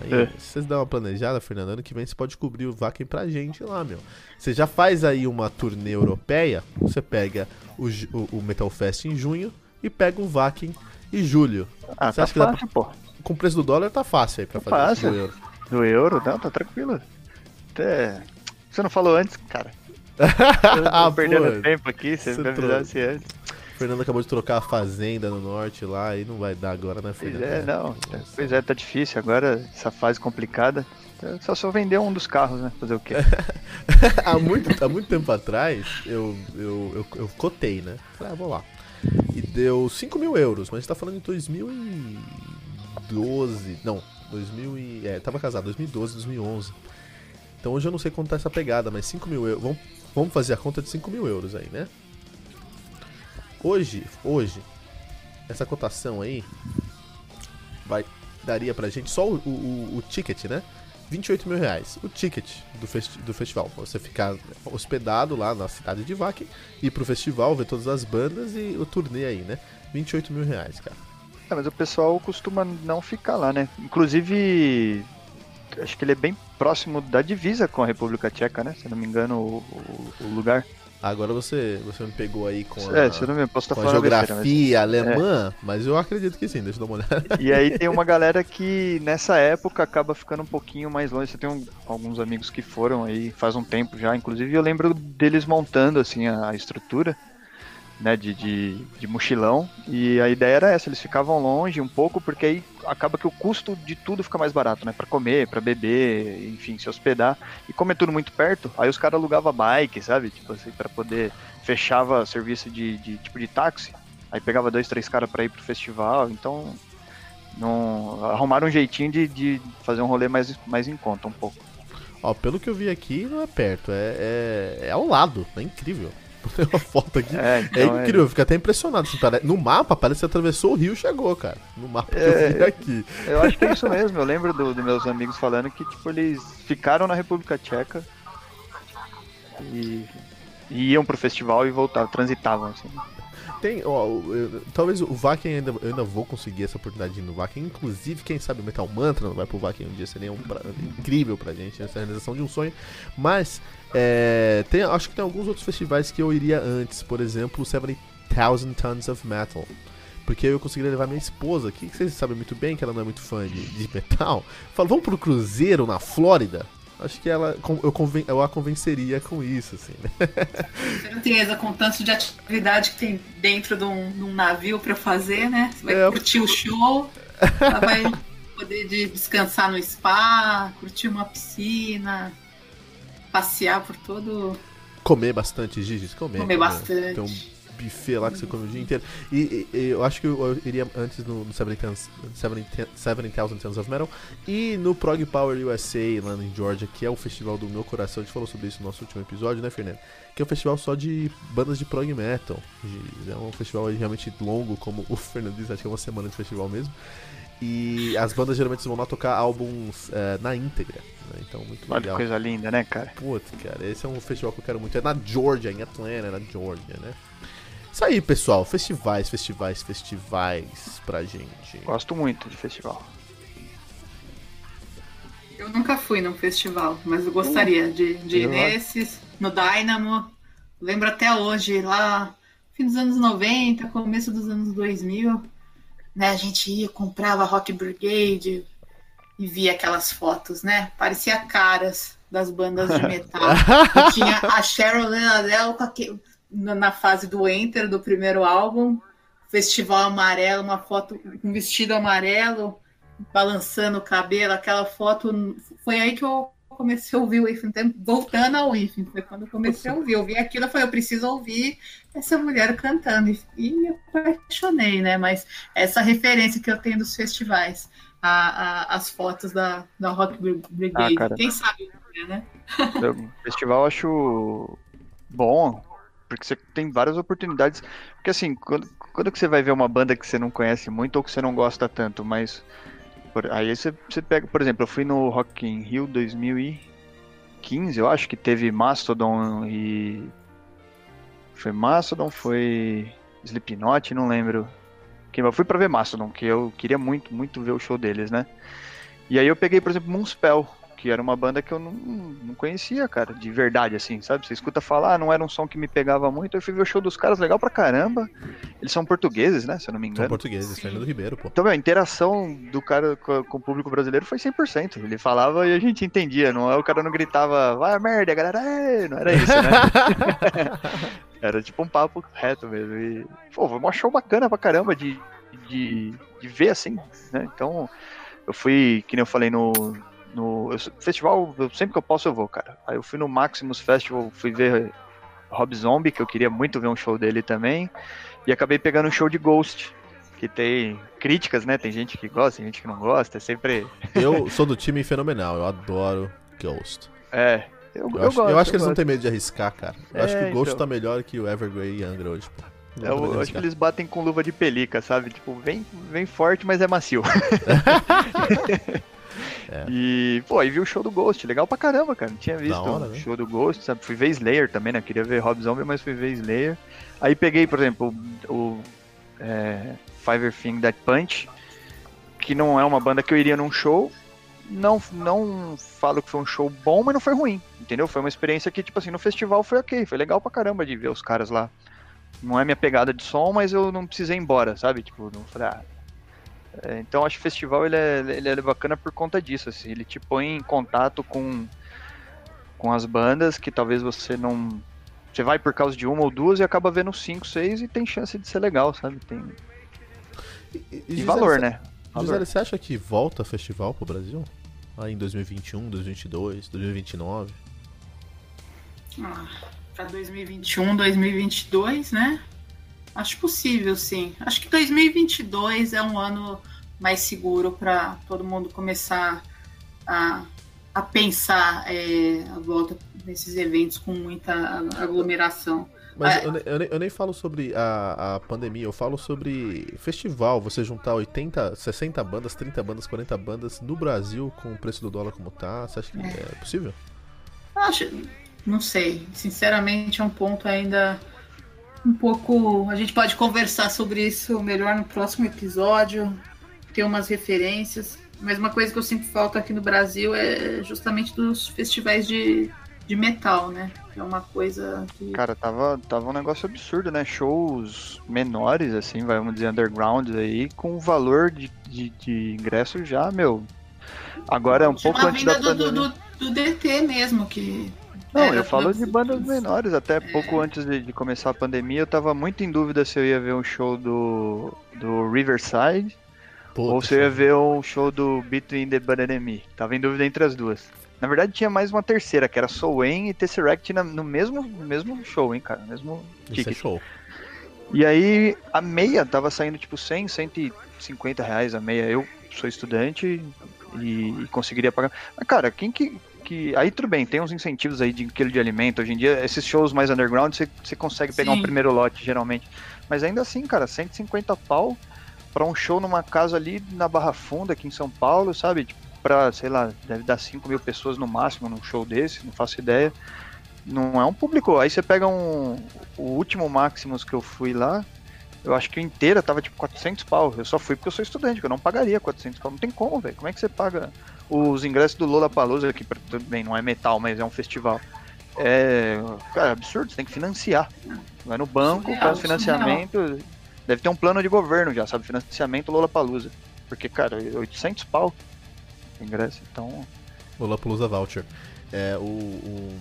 Aí, é. se vocês dão uma planejada, Fernando, ano que vem você pode cobrir o Vakin pra gente lá, meu. Você já faz aí uma turnê europeia, você pega o, o, o Metal Fest em junho e pega o Vakin em julho. Ah, você tá acha fácil, que dá... pô. Com o preço do dólar tá fácil aí pra tá fazer fácil. do euro. Do euro? Não, tá tranquilo. Até... Você não falou antes, cara. Eu ah, perdendo pô, tempo aqui, você, você me avisasse antes. Fernando acabou de trocar a fazenda no norte lá e não vai dar agora, né, Fernando? Pois é, não. Pois é, tá difícil agora, essa fase complicada. Só se eu vender um dos carros, né? Fazer o quê? há, muito, há muito tempo atrás, eu, eu, eu, eu cotei, né? Falei, ah, vou lá. E deu 5 mil euros, mas a gente tá falando em 2012. Não, 2000 e... É, tava casado, 2012, 2011. Então hoje eu não sei quanto tá essa pegada, mas 5 mil euros. Vamos, vamos fazer a conta de 5 mil euros aí, né? Hoje, hoje, essa cotação aí vai daria pra gente só o, o, o ticket, né? 28 mil reais. O ticket do, festi do festival. Você ficar hospedado lá na cidade de Vaque, ir pro festival, ver todas as bandas e o turnê aí, né? 28 mil reais, cara. É, mas o pessoal costuma não ficar lá, né? Inclusive, acho que ele é bem próximo da divisa com a República Tcheca, né? Se não me engano, o, o, o lugar. Agora você, você me pegou aí com a, é, me, com a geografia besteira, mas... alemã, é. mas eu acredito que sim, deixa eu dar uma olhada. E aí tem uma galera que nessa época acaba ficando um pouquinho mais longe. Você tem um, alguns amigos que foram aí faz um tempo já, inclusive eu lembro deles montando assim a, a estrutura né, de, de, de, mochilão. E a ideia era essa, eles ficavam longe um pouco, porque aí acaba que o custo de tudo fica mais barato, né? Pra comer, pra beber, enfim, se hospedar. E como é tudo muito perto, aí os caras alugavam bike, sabe? Tipo assim, pra poder. Fechava serviço de, de tipo de táxi. Aí pegava dois, três caras pra ir pro festival. Então. Não, arrumaram um jeitinho de, de fazer um rolê mais, mais em conta um pouco. Ó, pelo que eu vi aqui, não é perto, é, é, é ao lado, é incrível. Tem uma foto aqui. É, então é incrível, é... fica até impressionado. Assim, no mapa, parece que atravessou o rio e chegou, cara. No mapa que é, eu vi aqui. Eu acho que é isso mesmo. Eu lembro dos do meus amigos falando que, tipo, eles ficaram na República Tcheca e, e iam pro festival e voltavam, transitavam, assim. Tem, ó, eu, talvez o Vakin ainda, eu ainda vou conseguir essa oportunidade de ir no Vakin. Inclusive, quem sabe o Metal Mantra não vai pro Vakin um dia, seria um pra, incrível pra gente, essa realização de um sonho. Mas, é, tem, acho que tem alguns outros festivais que eu iria antes, por exemplo, o 70,000 Tons of Metal. Porque eu conseguiria levar minha esposa, que vocês sabem muito bem que ela não é muito fã de, de metal. Fala, vamos pro cruzeiro na Flórida? acho que ela eu, conven, eu a convenceria com isso, assim, né? Certeza, com tanto de atividade que tem dentro de um, de um navio para fazer, né? Você vai é, curtir o show, ela vai poder de descansar no spa, curtir uma piscina. Passear por todo. Comer bastante, Gigi, comer. Comer bastante. Tem um buffet lá que você come o dia inteiro. E, e- eu acho que eu iria antes no, no 70,000 Tons of Metal e no Prog Power USA lá em Georgia, que é o festival do meu coração. A gente falou sobre isso no nosso último episódio, né, Fernando? Que é um festival só de bandas de prog metal. É um festival realmente longo, como o Fernando diz, acho que é uma semana de festival mesmo. E as bandas geralmente vão lá tocar álbuns eh, na íntegra. Né? Então, muito Olha que legal. coisa linda, né, cara? Putz, cara, esse é um festival que eu quero muito. É na Georgia, em Atlanta, na Georgia, né? Isso aí, pessoal. Festivais, festivais, festivais pra gente. Gosto muito de festival. Eu nunca fui num festival, mas eu gostaria de, de ir nesses, no Dynamo. Lembro até hoje, lá, fim dos anos 90, começo dos anos 2000, né? A gente ia, comprava Rock Brigade e via aquelas fotos, né? Parecia caras das bandas de metal. E tinha a com aque- na fase do Enter, do primeiro álbum, Festival Amarelo, uma foto com um vestido amarelo, balançando o cabelo, aquela foto. Foi aí que eu comecei a ouvir o Ifin, voltando ao Ifin, foi quando eu comecei a ouvir. Eu vi aquilo, eu falei, eu preciso ouvir essa mulher cantando. E, e me apaixonei, né? Mas essa referência que eu tenho dos festivais, a- a- as fotos da, da Rock Brigade, Ah, quem sabe, né? Eu- festival eu acho bom, porque você tem várias oportunidades. Porque assim, quando, quando que você vai ver uma banda que você não conhece muito ou que você não gosta tanto, mas por- aí você, você pega, por exemplo, eu fui no Rock in Rio 2015, eu acho que teve Mastodon e foi Mastodon, foi Slipknot, não lembro. Eu fui pra ver Mastodon, que eu queria muito, muito ver o show deles, né? E aí eu peguei, por exemplo, Moonspell, que era uma banda que eu não, não conhecia, cara, de verdade, assim, sabe? Você escuta falar, não era um som que me pegava muito, eu fui ver o show dos caras, legal pra caramba. Eles são portugueses, né, se eu não me São engano. portugueses, Fernando Ribeiro, pô. Então, meu, a interação do cara com, com o público brasileiro foi 100%. Ele falava e a gente entendia, não é o cara não gritava, vai a merda, galera, "Ei", não era isso, né? era tipo um papo reto mesmo. E, pô, foi um show bacana pra caramba de, de, de ver assim, né? Então, eu fui, que nem eu falei no. no eu- festival, eu- sempre que eu posso eu vou, cara. Aí eu fui no Maximus Festival, fui ver Rob Zombie, que eu queria muito ver um show dele também. E acabei pegando um show de Ghost, que tem críticas, né? Tem gente que gosta, tem gente que não gosta, é sempre. Eu sou do time fenomenal, eu adoro Ghost. É. Eu, Eu, eu acho, gosto, eu acho que eles não gosto. têm medo de arriscar, cara. Eu acho que É, o Ghost então. tá melhor que o Evergrey e Angra hoje, pô. Não Eu, acho que eles batem com luva de pelica, sabe? Tipo, vem, vem forte, mas é macio. É. E, pô, aí vi o show do Ghost, legal pra caramba, cara. Não tinha visto hora, o né? show do Ghost, sabe? Fui ver Slayer também, né? Queria ver Rob Zombie, mas fui ver Slayer. Aí peguei, por exemplo, o, o é, Fiverr Thing That Punch, que não é uma banda que eu iria num show. Não, não falo que foi um show bom, mas não foi ruim, entendeu? Foi uma experiência que, tipo assim, no festival foi ok, foi legal pra caramba de ver os caras lá. Não é minha pegada de som, mas eu não precisei ir embora, sabe? Tipo, não falei, ah, é, então acho que o festival ele é, ele é bacana por conta disso, assim, ele te põe em contato com, com as bandas que talvez você não. Você vai por causa de uma ou duas e acaba vendo cinco, seis e tem chance de ser legal, sabe? Tem, E, e Gisele, valor, né? Valor. Gisele, você acha que volta festival pro Brasil? Em 2021, 2022, 2029? Ah, para 2021, 2022, né? Acho possível, sim. Acho que 2022 é um ano mais seguro para todo mundo começar a, a pensar é, a volta nesses eventos com muita aglomeração. Mas É. eu, eu nem, eu nem falo sobre a, a pandemia, eu falo sobre festival. Você juntar 80, 60 bandas, 30 bandas, 40 bandas no Brasil com o preço do dólar como tá, você acha que é, possível? Acho, não sei. Sinceramente, é um ponto ainda um pouco. A gente pode conversar sobre isso melhor no próximo episódio, ter umas referências. Mas uma coisa que eu sinto falta aqui no Brasil é justamente dos festivais de, de metal, né? Que é uma coisa que. Cara, tava, tava um negócio absurdo, né? Shows menores, assim, vamos dizer, underground aí, com valor de, de, de ingresso já, meu. Agora, um Tinha pouco antes da vinda do, pandemia. do, do DT mesmo, que. Não, eu falo de bandas menores, até pouco antes de, de começar a pandemia, eu tava muito em dúvida se eu ia ver um show do, do Riverside Puta, ou se eu ia ver um show do Between the Bad and Me. Tava em dúvida entre as duas. Na verdade, tinha mais uma terceira, que era Soulwane e Tesseract no mesmo, no mesmo show, hein, cara? Mesmo Isso é show. E aí, a meia tava saindo tipo 100, 150 reais a meia. Eu sou estudante e, e conseguiria pagar. Mas, cara, quem que, que. Aí tudo bem, tem uns incentivos aí de quilo de alimento. Hoje em dia, esses shows mais underground, você, você consegue pegar Sim. um primeiro lote, geralmente. Mas ainda assim, cara, 150 pau para um show numa casa ali na Barra Funda, aqui em São Paulo, sabe? Tipo, pra, sei lá, deve dar 5 mil pessoas no máximo num show desse, não faço ideia. Não é um público. Aí você pega um. O último Maximus que eu fui lá, eu acho que inteira tava tipo 400 pau. Eu só fui porque eu sou estudante, que eu não pagaria 400 pau. Não tem como, velho. Como é que você paga os ingressos do Lola Palusa, que também não é metal, mas é um festival? É, cara, é absurdo, você tem que financiar. Vai no banco, faz financiamento. Surreal. Deve ter um plano de governo já, sabe? Financiamento Lola Palusa. Porque, cara, 800 pau ingresso, então. Lola Palusa Voucher. É, o, o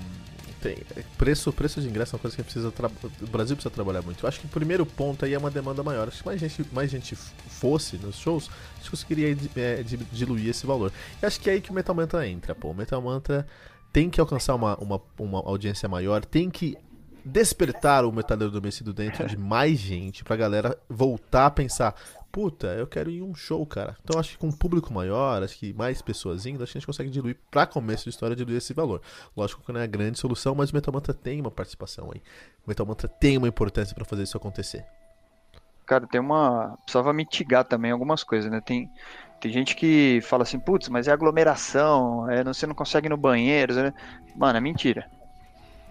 tem, preço, preço de ingresso é uma coisa que precisa o Brasil precisa trabalhar muito. Eu acho que o primeiro ponto aí é uma demanda maior. Acho que mais gente, mais gente fosse nos shows, a gente conseguiria é, diluir esse valor. E acho que é aí que o Metal Mantra entra, pô. O Metal Mantra tem que alcançar uma, uma, uma audiência maior, tem que despertar o metaleiro adormecido dentro de mais gente pra galera voltar a pensar, puta, eu quero ir em um show, cara. Então acho que com um público maior, acho que mais pessoas indo, acho que a gente consegue diluir, pra começo de história, diluir esse valor. Lógico que não é a grande solução, mas o Metal Mantra tem uma participação aí. O Metal Mantra tem uma importância para fazer isso acontecer. Cara, tem uma. Precisava mitigar também algumas coisas, né? Tem, tem gente que fala assim, putz, mas é aglomeração, é, você não consegue ir no banheiro. Né? Mano, é mentira.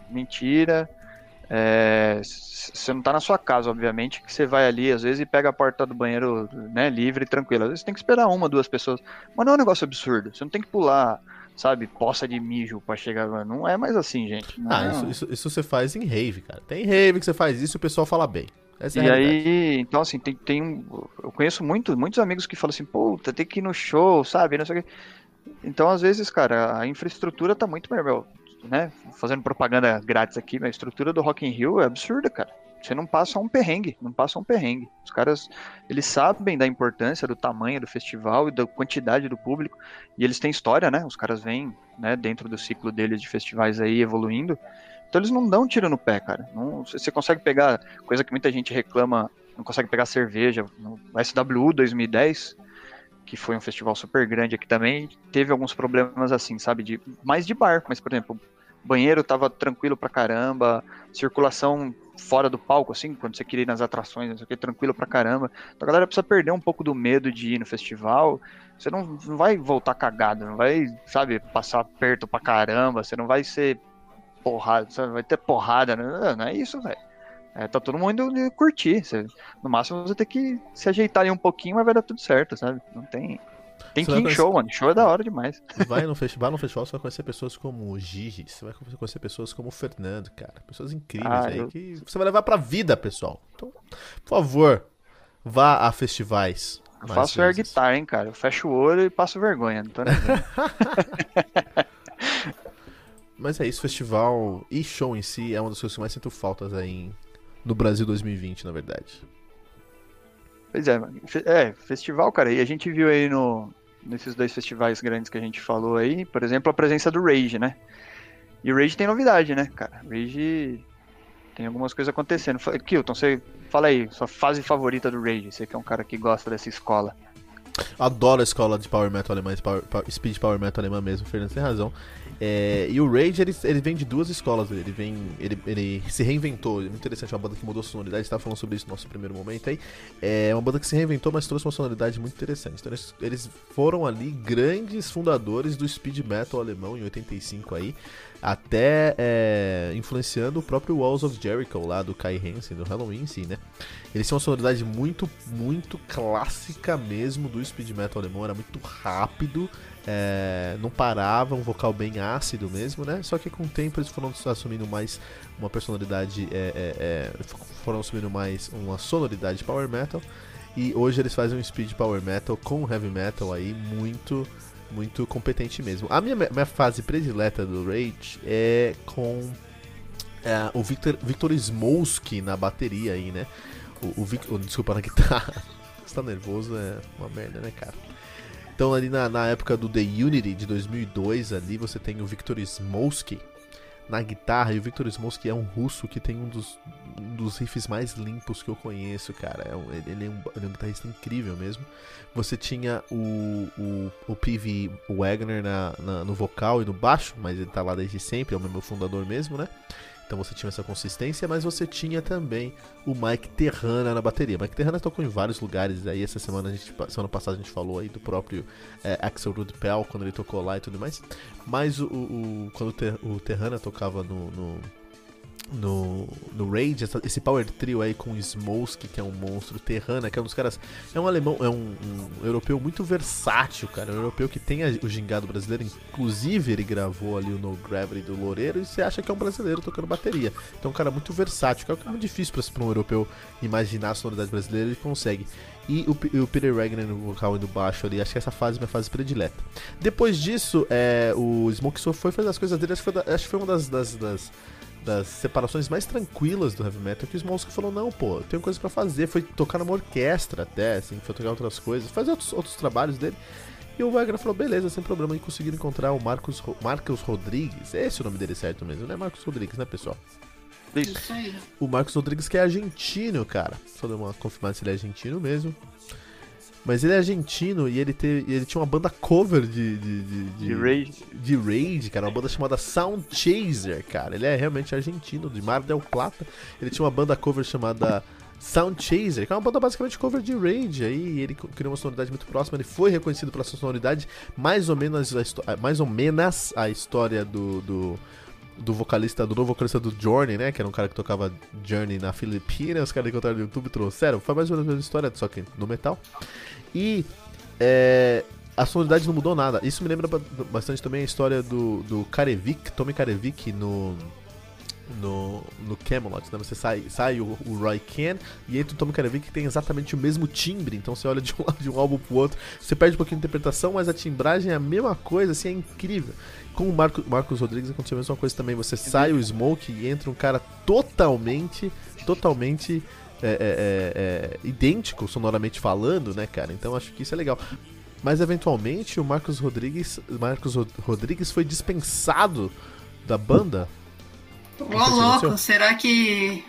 Mentira. É, você não tá na sua casa, obviamente, que você vai ali, às vezes, e pega a porta do banheiro né, livre e tranquilo. Às vezes você tem que esperar uma, duas pessoas. Mas não é um negócio absurdo. Você não tem que pular, sabe, poça de mijo pra chegar. Não é mais assim, gente. Não. Ah, isso, isso, isso, você faz em rave, cara. Tem rave que você faz isso e o pessoal fala bem. Essa é e aí, então assim, tem, tem um, eu conheço muito, muitos amigos que falam assim, puta, tem que ir no show, sabe, não sei o que. Então, às vezes, cara, a infraestrutura tá muito melhor né, fazendo propaganda grátis aqui, mas a estrutura do Rock in Rio é absurda, cara. Você não passa um perrengue, não passa um perrengue. Os caras, eles sabem da importância do tamanho do festival e da quantidade do público, e eles têm história, né? Os caras vêm, né, dentro do ciclo deles de festivais aí evoluindo. Então eles não dão tiro no pé, cara. Não, você consegue pegar coisa que muita gente reclama, não consegue pegar cerveja. No SWU 2010, que foi um festival super grande aqui também, teve alguns problemas assim, sabe? De, mais de bar, mas, por exemplo, banheiro tava tranquilo pra caramba, circulação fora do palco, assim, quando você queria ir nas atrações, isso aqui, tranquilo pra caramba. Então a galera precisa perder um pouco do medo de ir no festival. Você não, não vai voltar cagado, não vai, sabe, passar perto pra caramba, você não vai ser porrada, você vai ter porrada, não, não é isso, velho. É, tá todo mundo indo curtir. Você, no máximo você tem que se ajeitar ali um pouquinho, mas vai dar tudo certo, sabe? Não tem. Tem que ir em show, mano. Show é da hora demais. Vai no festival, no festival você vai conhecer pessoas como o Gigi, você vai conhecer pessoas como o Fernando, cara. Pessoas incríveis ah, aí eu... que você vai levar pra vida, pessoal. Então, por favor, vá a festivais. Eu faço air guitar, hein, cara. Eu fecho o olho e passo vergonha, não tô nem Mas é isso, festival e show em si é uma das coisas que mais sinto faltas aí em no Brasil 2020, na verdade. Pois é, é, festival, cara, e a gente viu aí no, nesses dois festivais grandes que a gente falou aí, por exemplo, a presença do Rage, né? E o Rage tem novidade, né, cara? Rage tem algumas coisas acontecendo. Kilton, você fala aí, sua fase favorita do Rage, você que é um cara que gosta dessa escola. Adoro a escola de Power Metal alemã, power, Speed Power Metal alemã mesmo, o Fernando tem razão. É, e o Rage, ele, ele vem de duas escolas, ele vem. Ele, ele se reinventou. É muito interessante, é uma banda que mudou a sonoridade, estava falando sobre isso no nosso primeiro momento aí. É uma banda que se reinventou, mas trouxe uma sonoridade muito interessante. Então eles, eles foram ali grandes fundadores do speed metal alemão em 85 aí até é, influenciando o próprio Walls of Jericho lá do Kai Hansen, do Halloween em si, né? Eles têm uma sonoridade muito, muito clássica mesmo do speed metal alemão, era muito rápido, é, não parava, um vocal bem ácido mesmo, né? Só que com o tempo eles foram assumindo mais uma personalidade, é, é, é foram assumindo mais uma sonoridade power metal, e hoje eles fazem um speed power metal com heavy metal aí muito muito competente mesmo. A minha, minha fase predileta do Rage é com é, o Victor, Victor Smolsky na bateria aí, né? O, o, o desculpa, na guitarra. Você tá nervoso, é uma merda, né, cara? Então ali na, na época do The Unity de 2002 ali você tem o Victor Smolsky na guitarra e o Victor Smolsky é um russo que tem um dos, um dos riffs mais limpos que eu conheço, cara. É um, ele, é um, ele, é um, guitarrista incrível mesmo. Você tinha o, o, o P.V. Wagner na, na, no vocal e no baixo, mas ele tá lá desde sempre, é o meu fundador mesmo, né? Então você tinha essa consistência, mas você tinha também o Mike Terrana na bateria. Mike Terrana tocou em vários lugares aí. Essa semana, a gente, semana passada, a gente falou aí do próprio é, Axel Rudpell, quando ele tocou lá e tudo mais. Mas o, o quando o Terrana tocava no, no no, no Rage, essa, esse power trio aí com Smolsky, que é um monstro, Terrana, que é um dos caras. É um alemão, é um, um europeu muito versátil, cara. É um europeu que tem a, o gingado brasileiro, inclusive ele gravou ali o No Gravity do Loureiro, e você acha que é um brasileiro tocando bateria. Então, é um cara muito versátil, que é, é muito difícil para um europeu imaginar a sonoridade brasileira, ele consegue. E o, o Peter Wagner no vocal e no baixo ali, acho que essa fase é minha fase predileta. Depois disso, é, o Smoke Soul foi fazer as coisas dele, acho que foi, acho que foi uma das, das, das das separações mais tranquilas do heavy metal, que o Smolsky falou, não, pô, tem coisa para fazer, foi tocar numa orquestra até, assim, foi tocar outras coisas, fazer outros, outros trabalhos dele. E o Wagner falou, beleza, sem problema, e conseguiram encontrar o Marcos, Marcos Rodrigues, esse é o nome dele certo mesmo, né? Marcos Rodrigues, né, pessoal? Isso aí. O Marcos Rodrigues que é argentino, cara. Só deu uma confirmada se ele é argentino mesmo. Mas ele é argentino e ele, teve, ele tinha uma banda cover de. De, de, de, de Rage. De Rage, cara. Uma banda chamada Sound Chaser, cara. Ele é realmente argentino, de Mar del Plata. Ele tinha uma banda cover chamada. Sound Chaser, que é uma banda basicamente cover de Rage, aí ele criou uma sonoridade muito próxima, ele foi reconhecido pela sua sonoridade, mais ou menos a, mais ou menos a história do, do, do vocalista, do novo vocalista do Journey, né, que era um cara que tocava Journey na Filipina, os caras encontraram no YouTube trouxeram, foi mais ou menos a mesma história, só que no metal. E é, a sonoridade não mudou nada. Isso me lembra bastante também a história do, do Karevik, Tommy Karevik no, no, no Camelot, né? Você sai, sai o, o Roy Ken e entra o Tommy Karevik que tem exatamente o mesmo timbre. Então você olha de um, de um álbum pro outro, você perde um pouquinho de interpretação, mas a timbragem é a mesma coisa, assim, é incrível. Com o Marco, Marcos Rodrigues aconteceu a mesma coisa também. Você sai o Smoke e entra um cara totalmente, totalmente é, é, é, é, idêntico sonoramente falando, né, cara? Então acho que isso é legal. Mas eventualmente o Marcos Rodrigues, Marcos Rodrigues foi dispensado da banda. Ô louco, será que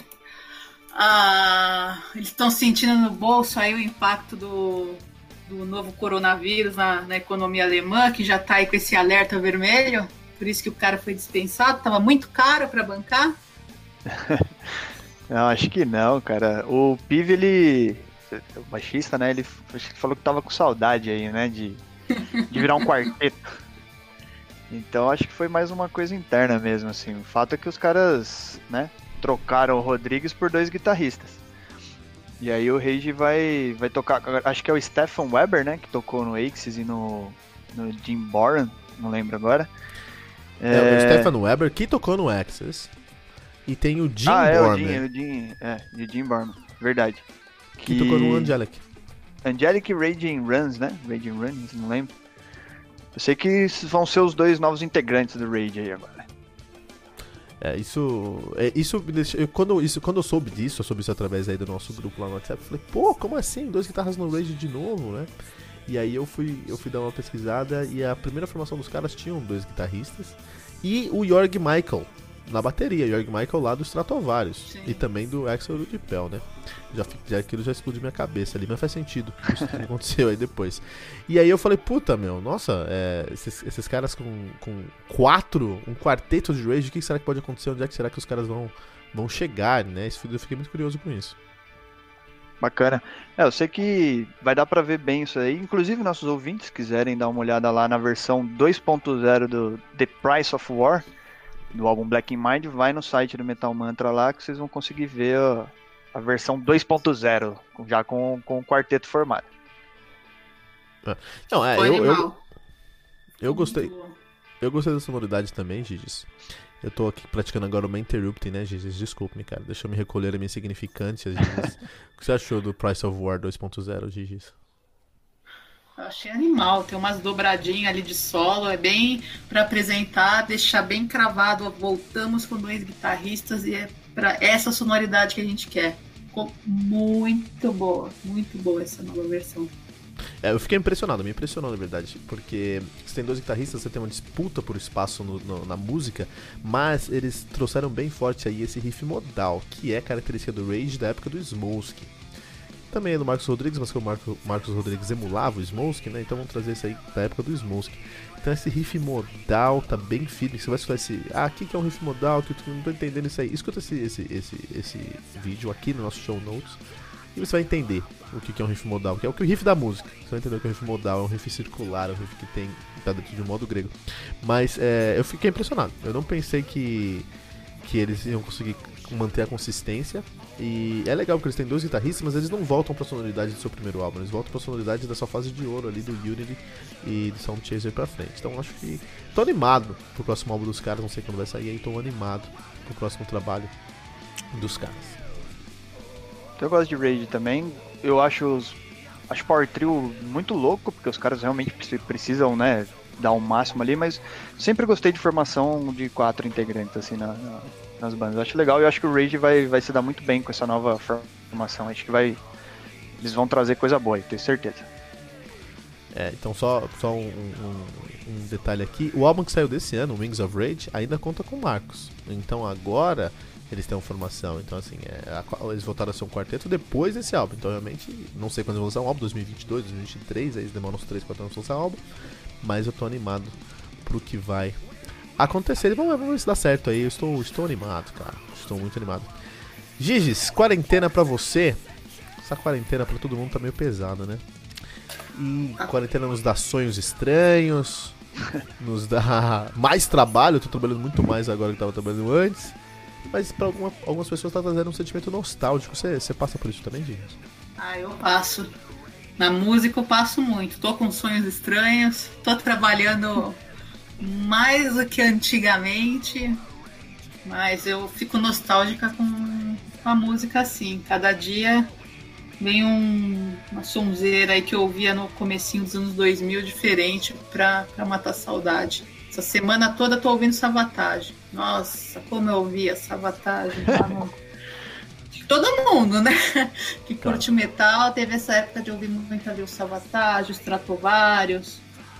ah, eles estão sentindo no bolso aí o impacto do, do novo coronavírus na, na economia alemã, que já está aí com esse alerta vermelho? Por isso que o cara foi dispensado, tava muito caro para bancar. Não, acho que não, cara. O Pive, ele. O baixista, né? Ele falou que tava com saudade aí, né? De, de virar um quarteto. Então acho que foi mais uma coisa interna mesmo, assim. O fato é que os caras, né? Trocaram o Rodrigues por dois guitarristas. E aí o Rage vai, vai tocar. Acho que é o Stefan Weber, né? Que tocou no Axis e no, no Jim Boran, não lembro agora. É, é o Stefan Weber que tocou no Axis. E tem o Jim ah, é, o Jim, é o Jim, é, o Jim Borman, verdade. Que, que tocou no Angelic. Angelic Raging Runs, né? Raging Runs, não lembro. Eu sei que vão ser os dois novos integrantes do Rage aí agora. É, isso. É, isso, eu, quando, isso quando eu soube disso, eu soube isso através aí do nosso grupo lá no WhatsApp, falei, pô, como assim? Dois guitarras no Rage de novo, né? E aí eu fui, eu fui dar uma pesquisada e a primeira formação dos caras tinham dois guitarristas e o Jorg Michael, na bateria, Jorg Michael lá do Stratovarius Sim. e também do Axel Rudipel, né? Já, já aquilo já explodiu minha cabeça ali, mas faz sentido isso que aconteceu aí depois. E aí eu falei, puta meu, nossa, é, esses, esses, caras com, com quatro, um quarteto de Rage, o que será que pode acontecer? Onde é que será que os caras vão, vão chegar, né? Eu fiquei muito curioso com isso. Bacana. É, eu sei que vai dar para ver bem isso aí. Inclusive, nossos ouvintes quiserem dar uma olhada lá na versão 2.0 do The Price of War, do álbum Black in Mind, vai no site do Metal Mantra lá que vocês vão conseguir ver a, a versão 2.0, já com, com o quarteto formado. É. Não, é, eu, eu, eu, gostei. Eu gostei da sonoridade também, Gigis. Eu tô aqui praticando agora uma interrupting, né, Gigis? Desculpe-me, cara. Deixa eu me recolher a minha significância, Gigis. o que você achou do Price of War 2.0, Gigis? Eu achei animal, tem umas dobradinhas ali de solo, é bem para apresentar, deixar bem cravado, voltamos com dois guitarristas e é para essa sonoridade que a gente quer. Ficou muito boa, muito boa essa nova versão. É, eu fiquei impressionado, me impressionou na verdade, porque você tem dois guitarristas, você tem uma disputa por espaço no, no, na música, mas eles trouxeram bem forte aí esse riff modal, que é característica do Rage da época do Smolsky. Também é do Marcos Rodrigues, mas que o Marco, Marcos Rodrigues emulava o Smolsky, né? Então vamos trazer isso aí da época do Smolsky. Então esse riff modal tá bem firme. Você vai escutar esse. Ah, o que, é um riff modal? Que eu não tô entendendo isso aí. Escuta esse, esse, esse, esse vídeo aqui no nosso show notes. E você vai entender o que, que é um riff modal, que é o que o riff da música. Você vai entender o que é um riff modal, é um riff circular, é um riff que tem. tá dentro de um modo grego. Mas é, eu fiquei impressionado. Eu não pensei que, que eles iam conseguir manter a consistência. E é legal porque eles têm dois guitarristas, mas eles não voltam pra sonoridade do seu primeiro álbum, eles voltam pra sonoridade da sua fase de ouro ali do Unity e do Sound Chaser pra frente. Então acho que tô animado pro próximo álbum dos caras, não sei quando vai sair, aí tô animado pro próximo trabalho dos caras. Eu gosto de Rage também. Eu acho os acho Power Trio muito louco, porque os caras realmente precisam, né, dar o um máximo ali, mas sempre gostei de formação de quatro integrantes assim na, na nas bandas. Eu acho legal e acho que o Rage vai, vai se dar muito bem com essa nova formação. Acho que vai. Eles vão trazer coisa boa, tenho certeza. É, então só, só um, um, um, detalhe aqui. O álbum que saiu desse ano, Wings of Rage, ainda conta com Marcos. Então agora eles têm uma formação. Então assim, é, a, eles voltaram a ser um quarteto depois desse álbum. Então realmente, não sei quando eles vão lançar um álbum, 2022, 2023, aí eles demoram uns 3, 4 anos pra lançar um álbum. Mas eu tô animado pro que vai acontecer. Vamos, vamos ver se dá certo aí. Eu estou, estou animado, cara. Estou muito animado. Giges, quarentena pra você. Essa quarentena pra todo mundo tá meio pesada, né? E quarentena nos dá sonhos estranhos, nos dá mais trabalho. Eu tô trabalhando muito mais agora que tava trabalhando antes. Mas pra alguma, algumas pessoas tá trazendo um sentimento nostálgico. Você, você passa por isso também, Giges? Ah, eu passo. Na música eu passo muito. Tô com sonhos estranhos, tô trabalhando mais do que antigamente, mas eu fico nostálgica com a música assim. Cada dia vem um, uma sonzeira aí que eu ouvia no comecinho dos anos 2000 diferente pra, pra matar saudade. Essa semana toda tô ouvindo Savatage. Nossa, como eu ouvia Savatage lá no... Todo mundo, né? Que curte metal, teve essa época de ouvir muito ali o Savatage, os Tratovarius.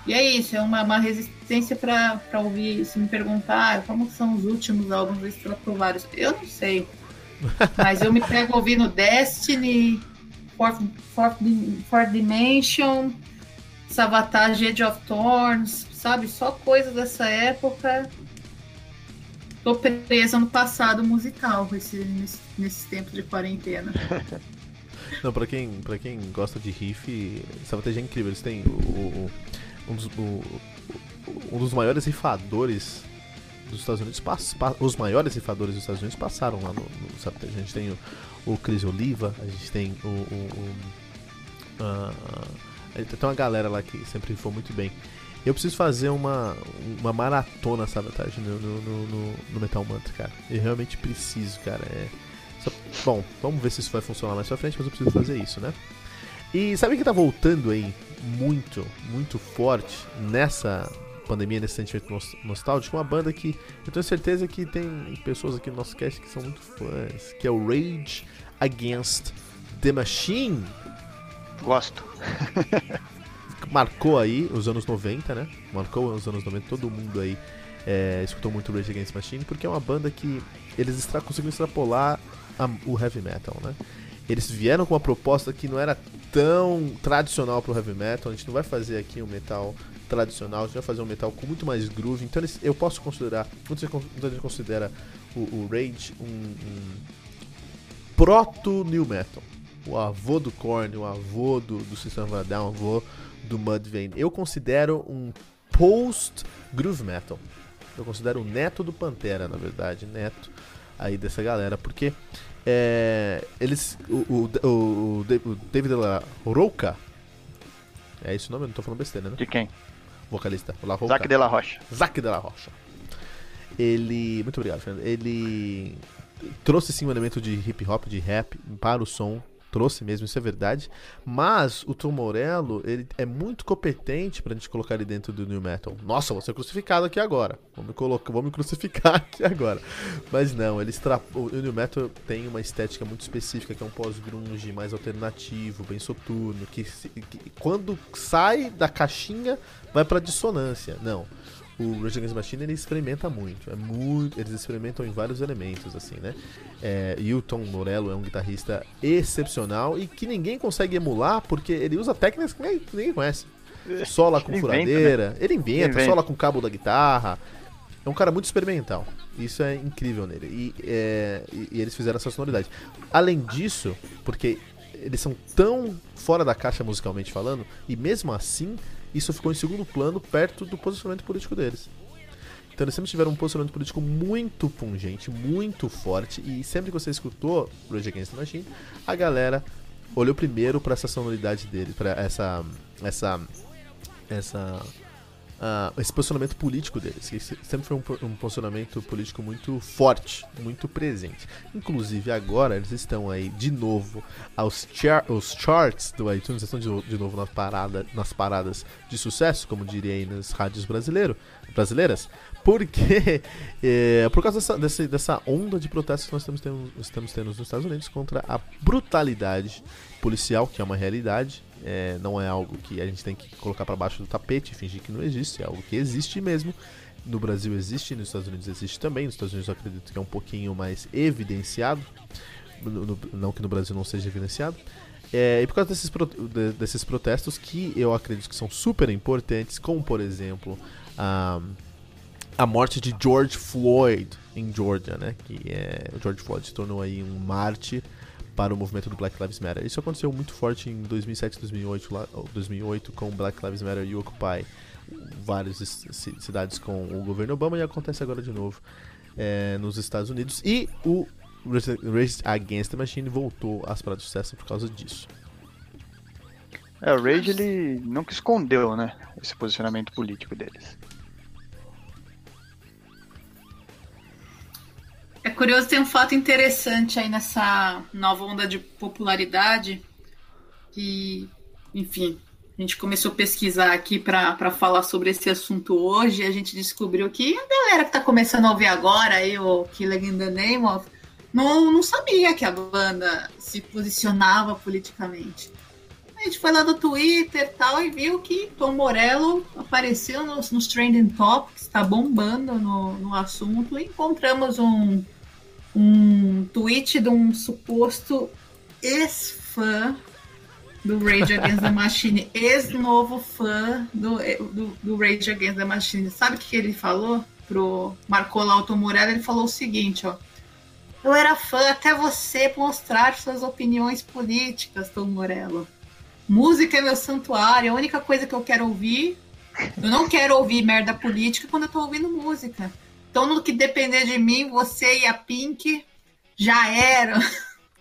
E é isso, é uma, uma resistência para ouvir. Se me perguntar como são os últimos álbuns do Stratovarius, eu não sei. Mas eu me pego ouvindo Destiny, Fourth, Fourth, Fourth Dimension, Savatage Edge of Thorns, sabe? Só coisas dessa época. Tô presa no passado musical esse, nesse, nesse tempo de quarentena. Não, pra quem, pra quem gosta de riff, Savatage é incrível. Eles têm o, o um dos, o, um dos maiores rifadores dos Estados Unidos, os maiores rifadores dos Estados Unidos passaram lá no, no A gente tem o, o Cris Oliva, a gente tem o. o, o uh, tem uma galera lá que sempre rifou muito bem. Eu preciso fazer uma, uma maratona, sabe, no, no, no, no Metal Mantra, cara. Eu realmente preciso, cara. É... Só... Bom, vamos ver se isso vai funcionar mais pra frente, mas eu preciso fazer isso, né? E sabe que tá voltando aí muito, muito forte nessa pandemia, nesse sentimento nostálgico? Uma banda que eu tenho certeza que tem pessoas aqui no nosso cast que são muito fãs, que é o Rage Against the Machine. Gosto. Marcou aí os anos 90, né? Marcou os anos 90, todo mundo aí é, escutou muito Rage Against the Machine, porque é uma banda que eles extra conseguiram extrapolar a, o heavy metal, né? Eles vieram com uma proposta que não era tão tradicional pro heavy metal. A gente não vai fazer aqui um metal tradicional, a gente vai fazer um metal com muito mais groove. Então eles, eu posso considerar, muita gente considera o, o Rage um, um proto new metal. O avô do Korn, o avô do, do System of a Down, o avô do Mudvayne. Eu considero um post groove metal. Eu considero o neto do Pantera, na verdade, neto aí dessa galera, porque é, eles. O, o, o, o David La Roca. É esse o nome? Eu não tô falando besteira, né? De quem? Vocalista. La Roca. Zac de la Rocha. Zac de la Rocha. Ele. Muito obrigado, Fernando. Ele trouxe sim um elemento de hip hop, de rap para o som. Trouxe mesmo, isso é verdade. Mas o Tom Morello, ele é muito competente pra gente colocar ele dentro do New Metal. Nossa, vou ser crucificado aqui agora. Vou me, colocar, vou me crucificar aqui agora. Mas não, ele extra... o New Metal tem uma estética muito específica, que é um pós-grunge mais alternativo, bem soturno, que, que quando sai da caixinha vai pra dissonância. Não o Rage Against the Machine ele experimenta muito, é muito, eles experimentam em vários elementos assim, né? É, e o Tom Morello é um guitarrista excepcional e que ninguém consegue emular porque ele usa técnicas que ninguém, ninguém conhece. Sola com ele furadeira, inventa, né? ele inventa, inventa, sola com cabo da guitarra. É um cara muito experimental. Isso é incrível nele. E, é, e, e eles fizeram essa sonoridade. Além disso, porque eles são tão fora da caixa musicalmente falando, e mesmo assim isso ficou em segundo plano perto do posicionamento político deles. Então eles sempre tiveram um posicionamento político muito pungente, muito forte, e sempre que você escutou Rage Against the Machine, a galera olhou primeiro para essa sonoridade dele, para essa essa essa uh, esse posicionamento político deles, que sempre foi um, um, posicionamento político muito forte, muito presente. Inclusive agora eles estão aí de novo aos char os charts do iTunes, estão de, de novo nas, parada, nas paradas de sucesso, como diria aí nas rádios brasileiro, brasileiras, porque é, por causa dessa, dessa, dessa, onda de protestos que nós estamos tendo, estamos tendo nos Estados Unidos contra a brutalidade policial, que é uma realidade, é, não é algo que a gente tem que colocar para baixo do tapete fingir que não existe, é algo que existe mesmo. No Brasil existe, nos Estados Unidos existe também. Nos Estados Unidos eu acredito que é um pouquinho mais evidenciado. No, no, não que no Brasil não seja evidenciado. É, e por causa desses, de, desses protestos que eu acredito que são super importantes, como por exemplo a, a morte de George Floyd em Georgia, né? Que é, George Floyd se tornou aí um mártir para o movimento do Black Lives Matter. Isso aconteceu muito forte em 2007, 2008, lá, 2008 com Black Lives Matter e Occupy várias cidades com o governo Obama e acontece agora de novo é, nos Estados Unidos. E o Race Against the Machine voltou às paradas de sucesso por causa disso. É, o Rage ele nunca escondeu, né, esse posicionamento político deles. Curioso, tem um fato interessante aí nessa nova onda de popularidade que, enfim, a gente começou a pesquisar aqui para falar sobre esse assunto hoje e a gente descobriu que a galera que está começando a ouvir agora aí o Killing in the Name of não, não sabia que a banda se posicionava politicamente. A gente foi lá no Twitter e tal e viu que Tom Morello apareceu nos, nos Trending Topics, está bombando no, no assunto. E encontramos um, um tweet de um suposto ex-fã do Rage Against the Machine, ex-novo fã do, do, do, Rage Against the Machine. Sabe o que ele falou? Pro Tom Morello, ele falou o seguinte, ó. Eu era fã até você mostrar suas opiniões políticas, Tom Morello. Música é meu santuário, a única coisa que eu quero ouvir. Eu não quero ouvir merda política quando eu tô ouvindo música. Então, no que depender de mim, você e a Pink já eram.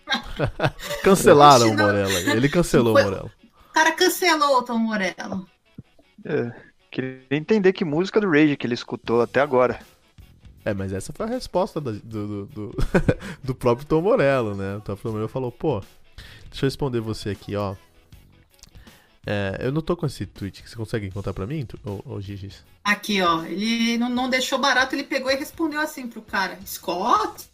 Cancelaram o Morello. Ele cancelou o Morello. O cara cancelou o Tom Morello. É, queria entender que música do Rage que ele escutou até agora. É, mas essa foi a resposta do, do, do, do próprio Tom Morello, né? O Tom Morello falou, pô, deixa eu responder você aqui, ó. É, eu não tô com esse tweet. Você consegue encontrar pra mim, ô, ô Gigis? Aqui, ó. Ele não, não deixou barato, ele pegou e respondeu assim pro cara: Scott?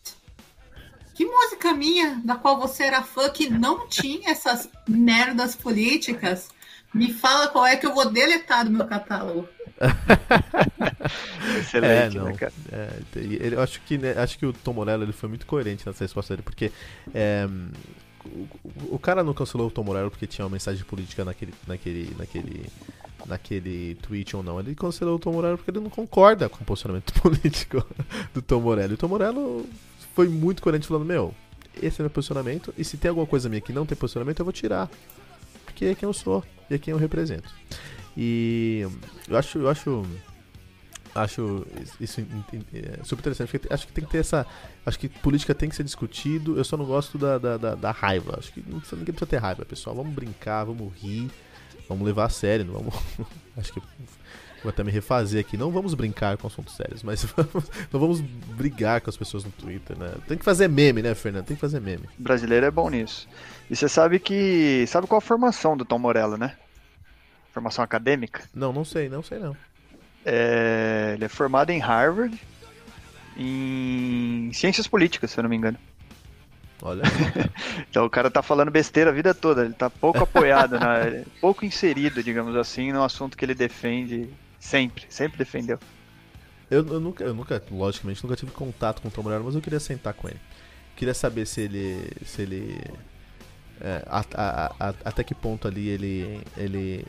Que música minha, da qual você era fã, que não tinha essas merdas políticas? Me fala qual é que eu vou deletar do meu catálogo. Excelente, é, não. né, cara? É, ele, eu acho que, né, acho que o Tom Morello ele foi muito coerente nessa resposta dele, porque é, o, o, cara não cancelou o Tom Morello porque tinha uma mensagem política naquele, naquele, naquele, naquele tweet ou não. Ele cancelou o Tom Morello porque ele não concorda com o posicionamento político do Tom Morello. E o Tom Morello foi muito coerente falando, meu, esse é meu posicionamento, e se tem alguma coisa minha que não tem posicionamento, eu vou tirar. Porque é quem eu sou e é quem eu represento. E eu acho, eu acho acho isso é, super interessante. Acho que tem que ter essa. Acho que política tem que ser discutido. Eu só não gosto da, da, da, da raiva. Acho que não precisa, ninguém precisa ter raiva, pessoal. Vamos brincar, vamos rir, vamos levar a sério. Vamos, acho que Vou até me refazer aqui. Não vamos brincar com assuntos sérios, mas vamos, não vamos brigar com as pessoas no Twitter, né? Tem que fazer meme, né, Fernando? Tem que fazer meme. O brasileiro é bom nisso. E você sabe que. Sabe qual a formação do Tom Morello, né? Formação acadêmica? Não, não sei, não sei não. É, ele é formado em Harvard em ciências políticas, se eu não me engano. Olha. então o cara tá falando besteira a vida toda, ele tá pouco apoiado, né? pouco inserido, digamos assim, no assunto que ele defende sempre, sempre defendeu. Eu, eu, nunca, eu nunca, logicamente, nunca tive contato com o Tom Morello, mas eu queria sentar com ele. Queria saber se ele. se ele. É, a, a, a, até que ponto ali ele. ele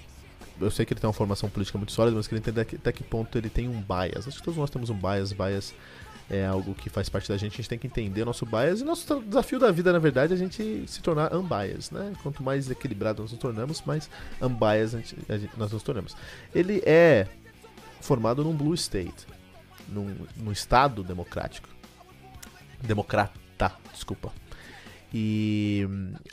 eu sei que ele tem uma formação política muito sólida, mas queria entender até que ponto ele tem um bias. Acho que todos nós temos um bias, bias é algo que faz parte da gente, a gente tem que entender nosso bias e nosso desafio da vida, na verdade, é a gente se tornar unbiased, né? Quanto mais equilibrado nós nos tornamos, mais unbiased a gente, nós nos tornamos. Ele é formado num blue state, num, num estado democrático. Democrata, desculpa. E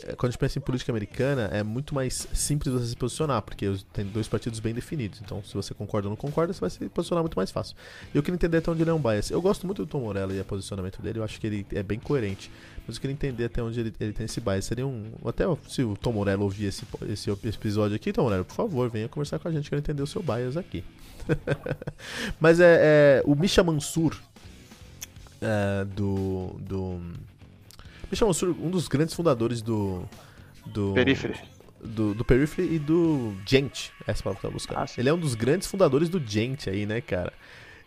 eh, quando a gente pensa em política americana, é muito mais simples você se posicionar, porque tem dois partidos bem definidos. Então, se você concorda ou não concorda, você vai se posicionar muito mais fácil. E eu queria entender até onde ele é um bias. Eu gosto muito do Tom Morello e o posicionamento dele, eu acho que ele é bem coerente. Mas eu queria entender até onde ele, ele tem esse bias. Seria um. Até se o Tom Morello ouvir esse, esse episódio aqui, Tom Morello, por favor, venha conversar com a gente, quero entender o seu bias aqui. Mas é, é, O Misha Mansur é, do. do Michel Mansur, um dos grandes fundadores do. do Periphery. Do, do Periphery e do Gent, essa palavra que eu tava buscando. Ah, Ele é um dos grandes fundadores do Gent aí, né, cara?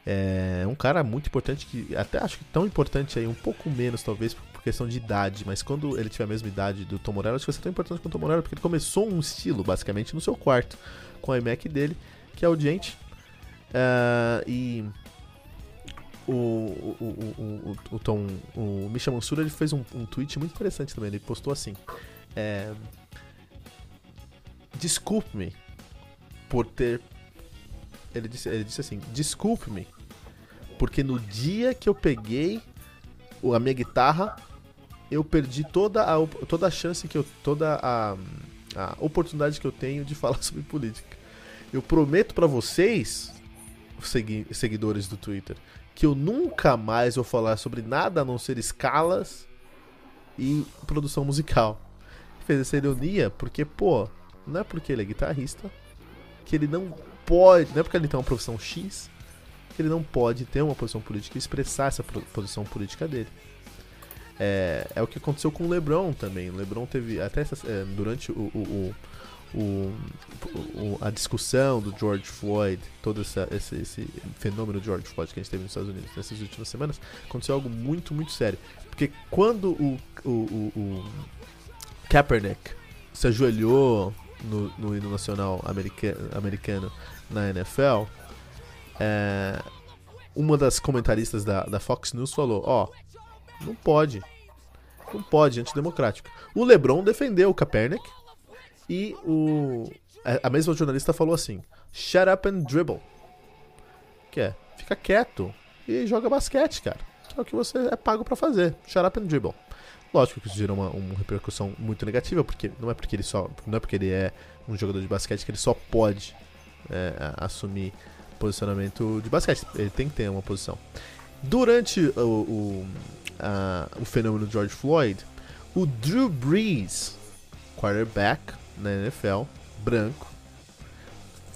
É um cara muito importante que até acho que tão importante aí, um pouco menos talvez por questão de idade, mas quando ele tiver a mesma idade do Tom Morello, acho que vai ser tão importante quanto o Tom Morello, porque ele começou um estilo basicamente no seu quarto com a iMac dele, que é o Gent. Uh, e o, o, o, o, Tom, o Misha Mansur, ele fez um, um tweet muito interessante também. Ele postou assim: é, Desculpe-me por ter. Ele disse, ele disse assim: Desculpe-me, porque no dia que eu peguei a minha guitarra, eu perdi toda a, toda a chance que eu. toda a, a oportunidade que eu tenho de falar sobre política. Eu prometo para vocês, seguidores do Twitter, que eu nunca mais vou falar sobre nada a não ser escalas e produção musical. Fez essa ironia porque, pô, não é porque ele é guitarrista que ele não pode, não é porque ele tem uma profissão X que ele não pode ter uma posição política e expressar essa posição política dele. É, é o que aconteceu com o LeBron também. O LeBron teve até essa, é, durante o, o, o, o, a discussão do George Floyd, todo essa, esse, esse, fenômeno George Floyd que a gente teve nos Estados Unidos nessas últimas semanas, aconteceu algo muito, muito sério. Porque quando o, o, o, o Kaepernick se ajoelhou no, no hino nacional americano, americano na NFL, é, uma das comentaristas da, da Fox News falou: Ó, oh, não pode. Não pode, antidemocrático. O LeBron defendeu o Kaepernick e o, a mesma jornalista falou assim: Shut up and dribble. Que é, fica quieto e joga basquete, cara. É o que você é pago para fazer. Shut up and dribble. Lógico que isso gerou uma, uma, repercussão muito negativa, porque não é porque ele só. Não é porque ele é um jogador de basquete que ele só pode é, assumir posicionamento de basquete. Ele tem que ter uma posição. Durante o, o, a, o fenômeno George Floyd, o Drew Brees, quarterback na NFL, branco,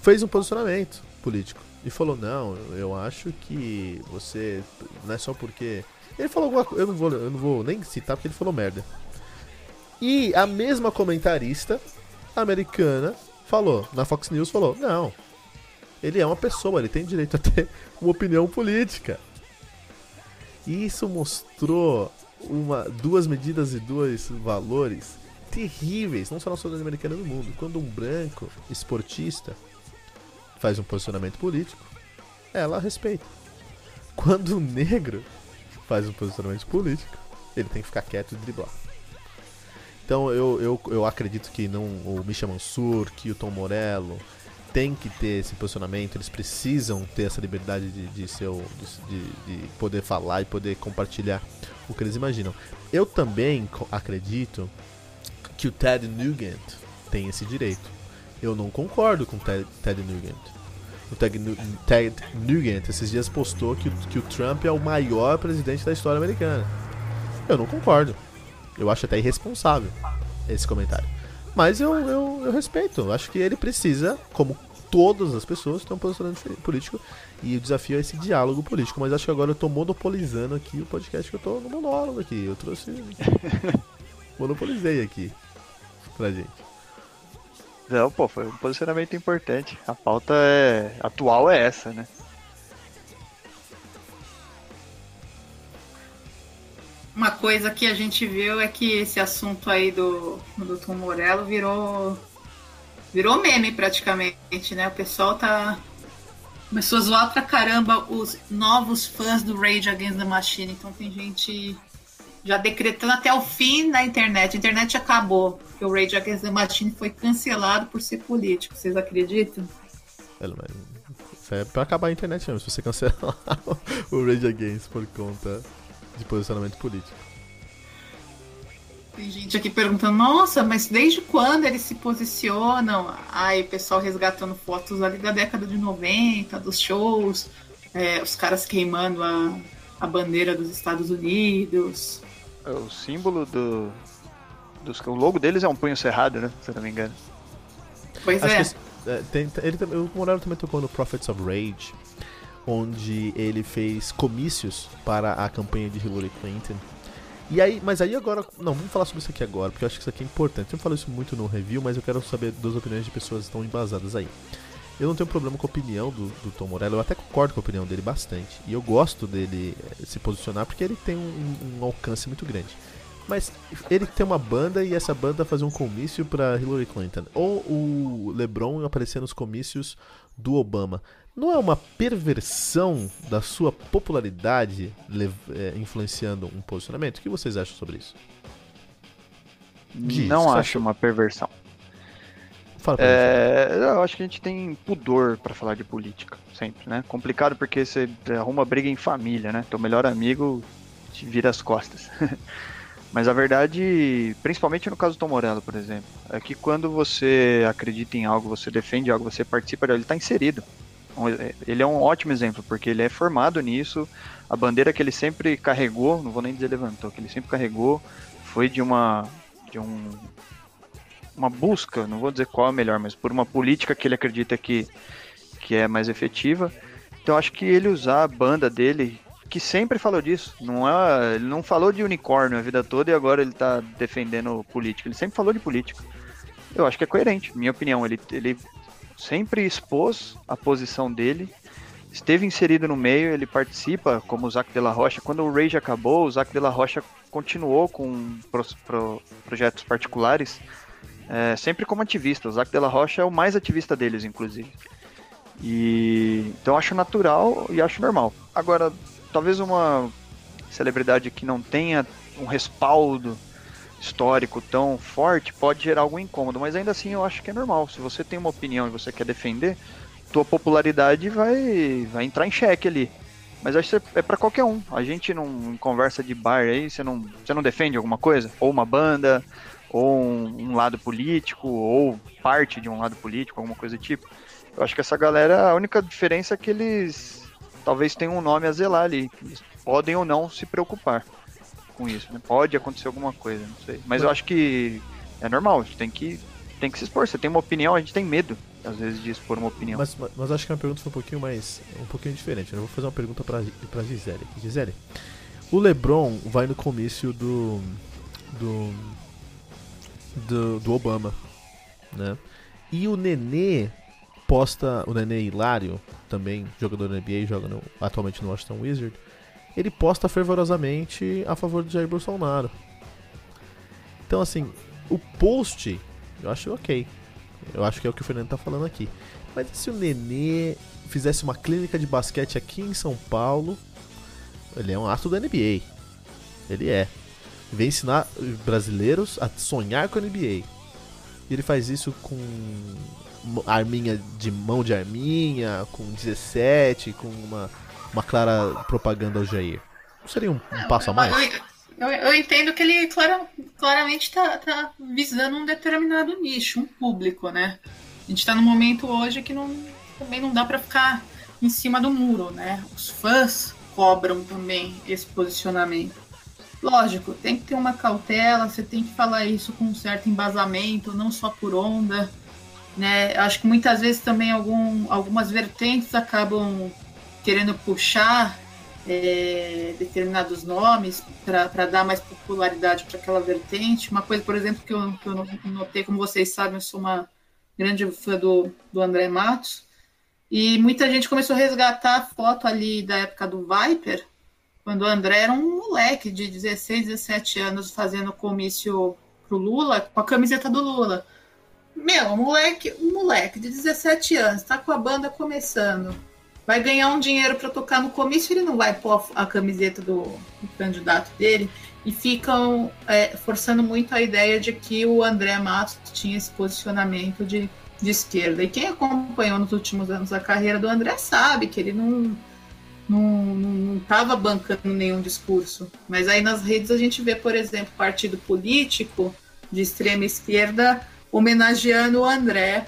fez um posicionamento político e falou: Não, eu acho que você. Não é só porque. Ele falou alguma coisa. Eu não vou, eu não vou nem citar porque ele falou merda. E a mesma comentarista americana falou, na Fox News, falou: Não, ele é uma pessoa, ele tem direito a ter uma opinião política. E isso mostrou uma, duas medidas e dois valores terríveis, não só na sociedade americana no mundo. Quando um branco esportista faz um posicionamento político, ela respeita. Quando um negro faz um posicionamento político, ele tem que ficar quieto e driblar. Então eu, eu, eu acredito que não o Misha Mansur, que o Tom Morello tem que ter esse posicionamento, eles precisam ter essa liberdade de, de, seu, de, de poder falar e poder compartilhar o que eles imaginam. Eu também acredito que o Ted Nugent tem esse direito. Eu não concordo com o Ted, Ted Nugent. O Ted, Ted Nugent esses dias postou que, que o Trump é o maior presidente da história americana. Eu não concordo. Eu acho até irresponsável esse comentário. Mas eu, eu, eu respeito. Eu acho que ele precisa, como todas as pessoas, ter um posicionamento político. E o desafio é esse diálogo político. Mas acho que agora eu tô monopolizando aqui o podcast que eu tô no monólogo aqui. Eu trouxe. Monopolizei aqui pra gente. Não, pô, foi um posicionamento importante. A pauta é... atual é essa, né? Uma coisa que a gente viu é que esse assunto aí do, do Tom Morello virou virou meme praticamente, né? O pessoal tá começou a zoar pra caramba os novos fãs do Rage Against the Machine. Então tem gente já decretando até o fim na internet. A internet acabou, porque o Rage Against the Machine foi cancelado por ser político. Vocês acreditam? É pra acabar a internet mesmo, se você cancelar o Rage Against por conta de posicionamento político. Tem gente aqui perguntando, nossa, mas desde quando eles se posicionam? Aí, o pessoal resgatando fotos ali da década de 90, dos shows, é, os caras queimando a, a bandeira dos Estados Unidos. É, o símbolo do. Dos, o logo deles é um punho cerrado, né? Se eu não me engano. Pois Acho é. Que, é tem, ele, o Morello também tocou no Prophets of Rage, onde ele fez comícios para a campanha de Hillary Clinton. E aí, mas aí agora, não, vamos falar sobre isso aqui agora, porque eu acho que isso aqui é importante. Eu falo isso muito no review, mas eu quero saber duas opiniões de pessoas que estão embasadas aí. Eu não tenho problema com a opinião do, do Tom Morello, eu até concordo com a opinião dele bastante. E eu gosto dele eh, se posicionar porque ele tem um, um alcance muito grande. Mas ele tem uma banda e essa banda fazer um comício para Hillary Clinton. Ou o LeBron aparecer nos comícios do Obama. Não é uma perversão da sua popularidade é, influenciando um posicionamento? O que vocês acham sobre isso? Diz, não acho uma perversão. Fala é, eu acho que a gente tem pudor para falar de política, sempre, né? Complicado porque você arruma briga em família, né? Teu melhor amigo te vira as costas. Mas a verdade, principalmente no caso do Tom Morello, por exemplo, é que quando você acredita em algo, você defende algo, você participa de algo, ele está inserido. Ele é um ótimo exemplo, porque ele é formado nisso. A bandeira que ele sempre carregou, não vou nem dizer levantou, que ele sempre carregou, foi de uma de um uma busca, não vou dizer qual é melhor, mas por uma política que ele acredita que que é mais efetiva. Então acho que ele usar a banda dele, que sempre falou disso, não é, ele não falou de unicórnio a vida toda e agora ele está defendendo política. Ele sempre falou de política. Eu acho que é coerente, minha opinião. Ele, ele sempre expôs a posição dele, esteve inserido no meio, ele participa como o Zac de la Rocha. Quando o Rage acabou, o Zac de la Rocha continuou com pro, pro, projetos particulares, é, sempre como ativista. O Zac de la Rocha é o mais ativista deles, inclusive. E então acho natural e acho normal. Agora, talvez uma celebridade que não tenha um respaldo histórico tão forte pode gerar algum incômodo, mas ainda assim eu acho que é normal. Se você tem uma opinião e você quer defender, tua popularidade vai, vai entrar em xeque ali. Mas acho que é para qualquer um. A gente não conversa de bar aí, você não, você não defende alguma coisa? Ou uma banda, ou um, um lado político, ou parte de um lado político, alguma coisa do tipo. Eu acho que essa galera, a única diferença é que eles talvez tenham um nome a zelar ali. Eles podem ou não se preocupar com isso, né? Pode acontecer alguma coisa, não sei. Mas eu acho que é normal, a gente tem que, tem que se expor. Você tem uma opinião, a gente tem medo, às vezes, de expor uma opinião. Mas, mas, mas acho que a pergunta foi um pouquinho mais. um pouquinho diferente. Né? Eu vou fazer uma pergunta pra, pra Gisele. Gisele, o Lebron vai no comício do. do. Do, do Obama, né? E o Nenê posta. O Nenê Hilário, também jogador da NBA, joga no, atualmente no Washington Wizard ele posta fervorosamente a favor do Jair Bolsonaro. Então, assim, o post eu acho ok. Eu acho que é o que o Fernando tá falando aqui. Mas se o Nenê fizesse uma clínica de basquete aqui em São Paulo, ele é um ato da NBA. Ele é. Vem ensinar brasileiros a sonhar com a NBA. E ele faz isso com arminha de mão de arminha, com 17, com uma uma clara propaganda ao Jair? Não seria um, um passo a mais? Eu, entendo que ele clara, claramente está tá visando um determinado nicho, um público, né? A gente está num momento hoje que não, também não dá para ficar em cima do muro, né? Os fãs cobram também esse posicionamento. Lógico, tem que ter uma cautela, você tem que falar isso com um certo embasamento, não só por onda. Né? Acho que muitas vezes também algum, algumas vertentes acabam querendo puxar é, determinados nomes para dar mais popularidade para aquela vertente. Uma coisa, por exemplo, que eu, que eu, notei, como vocês sabem, eu sou uma grande fã do, do André Matos, e muita gente começou a resgatar a foto ali da época do Viper, quando o André era um moleque de 16, 17 anos fazendo comício pro Lula, com a camiseta do Lula. Meu, um moleque, um moleque de 17 anos, tá com a banda começando vai ganhar um dinheiro para tocar no comício, ele não vai pôr a camiseta do, do candidato dele. E ficam é, forçando muito a ideia de que o André Matos tinha esse posicionamento de, de esquerda. E quem acompanhou nos últimos anos a carreira do André sabe que ele não não estava bancando nenhum discurso. Mas aí nas redes a gente vê, por exemplo, partido político de extrema esquerda homenageando o André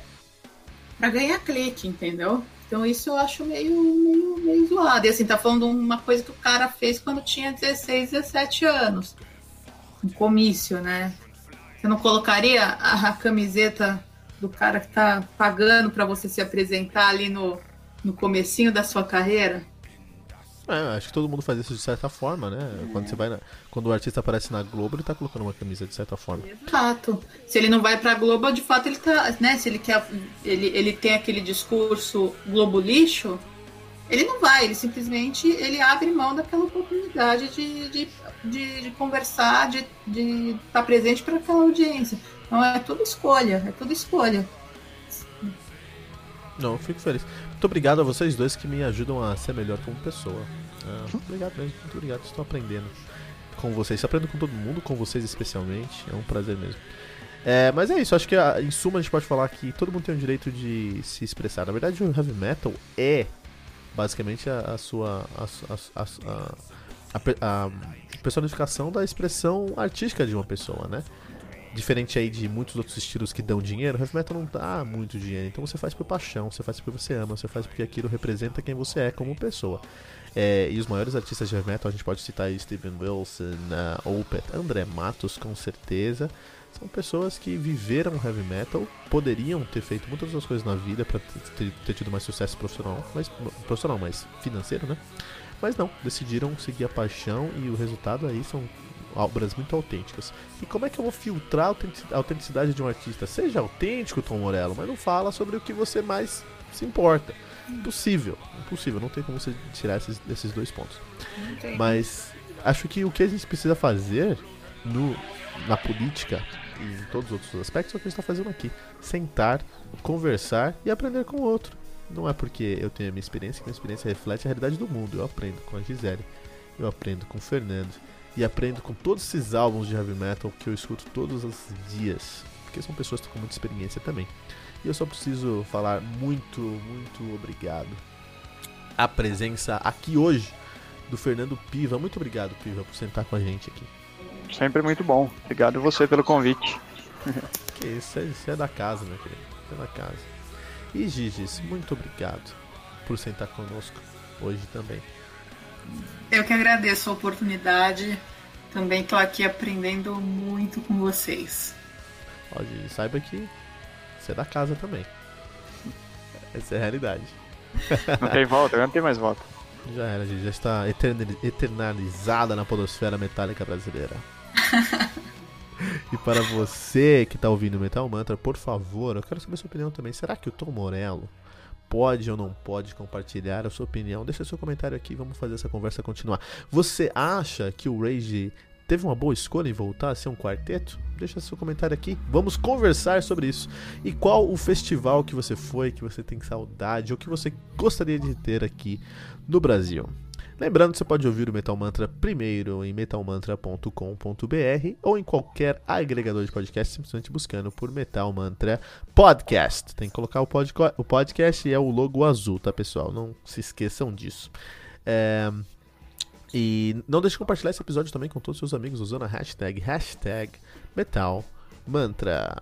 para ganhar clique, entendeu? Então isso eu acho meio, meio, meio zoado. E assim, tá falando uma coisa que o cara fez quando tinha 16, 17 anos. Um comício, né? Você não colocaria a, a camiseta do cara que tá pagando para você se apresentar ali no, no comecinho da sua carreira? É, acho que todo mundo faz isso de certa forma, né? É. Quando você vai na... quando o artista aparece na Globo, ele tá colocando uma camisa de certa forma. Exato. Se ele não vai pra Globo, de fato ele tá, né, se ele quer ele, ele tem aquele discurso Globo lixo, ele não vai, ele simplesmente ele abre mão daquela oportunidade de, de, de, de conversar, de estar de tá presente para aquela audiência. Então é tudo escolha, é tudo escolha. Não, eu fico feliz. Muito obrigado a vocês dois que me ajudam a ser melhor como pessoa. É, obrigado mesmo, muito obrigado. Estou aprendendo com vocês. Aprendo com todo mundo, com vocês especialmente. É um prazer mesmo. É, mas é isso, acho que em suma a gente pode falar que todo mundo tem o direito de se expressar. Na verdade, o heavy metal é basicamente a, a sua. A, a, a, a, personificação da expressão artística de uma pessoa, né? Diferente aí de muitos outros estilos que dão dinheiro, heavy metal não dá muito dinheiro. Então você faz por paixão, você faz porque você ama, você faz porque aquilo representa quem você é como pessoa. É, e os maiores artistas de heavy metal, a gente pode citar aí Steven Wilson, uh, André Matos, com certeza. São pessoas que viveram heavy metal, poderiam ter feito muitas outras coisas na vida para ter, ter, tido mais sucesso profissional, mas profissional, mais financeiro, né? Mas não, decidiram seguir a paixão e o resultado aí são obras muito autênticas. E como é que eu vou filtrar a autenticidade de um artista? Seja autêntico, Tom Morello, mas não fala sobre o que você mais se importa. Impossível, impossível, não tem como você tirar esses, esses dois pontos. Mas acho que o que a gente precisa fazer no, na política e em todos os outros aspectos é o que a gente está fazendo aqui: sentar, conversar e aprender com o outro. Não é porque eu tenho a minha experiência que minha experiência reflete a realidade do mundo. Eu aprendo com a Gisele, eu aprendo com o Fernando, e aprendo com todos esses álbuns de heavy metal que eu escuto todos os dias, porque são pessoas com muita experiência também. E eu só preciso falar muito, muito obrigado. A presença aqui hoje do Fernando Piva. Muito obrigado, Piva, por sentar com a gente aqui. Sempre muito bom. Obrigado você pelo convite. que isso, isso é da casa, meu querido. É da casa. E Gigis, muito obrigado por sentar conosco hoje também. Eu que agradeço a oportunidade. Também estou aqui aprendendo muito com vocês. Pode, saiba que você é da casa também. Essa é a realidade. Não tem volta, não tem mais volta. Já era, já está eternalizada na podosfera metálica brasileira. e para você que está ouvindo Metal Mantra, por favor, eu quero saber a sua opinião também. Será que o Tom Morello pode ou não pode compartilhar a sua opinião. Deixa seu comentário aqui, vamos fazer essa conversa continuar. Você acha que o Rage teve uma boa escolha em voltar a ser um quarteto? Deixa seu comentário aqui, vamos conversar sobre isso. E qual o festival que você foi, que você tem saudade ou que você gostaria de ter aqui no Brasil? Lembrando que você pode ouvir o Metal Mantra primeiro em metalmantra.com.br ou em qualquer agregador de podcast, simplesmente buscando por Metal Mantra Podcast. Tem que colocar o, pod o podcast e é o logo azul, tá pessoal? Não se esqueçam disso. É... E não deixe de compartilhar esse episódio também com todos os seus amigos usando a hashtag, hashtag Metal Mantra.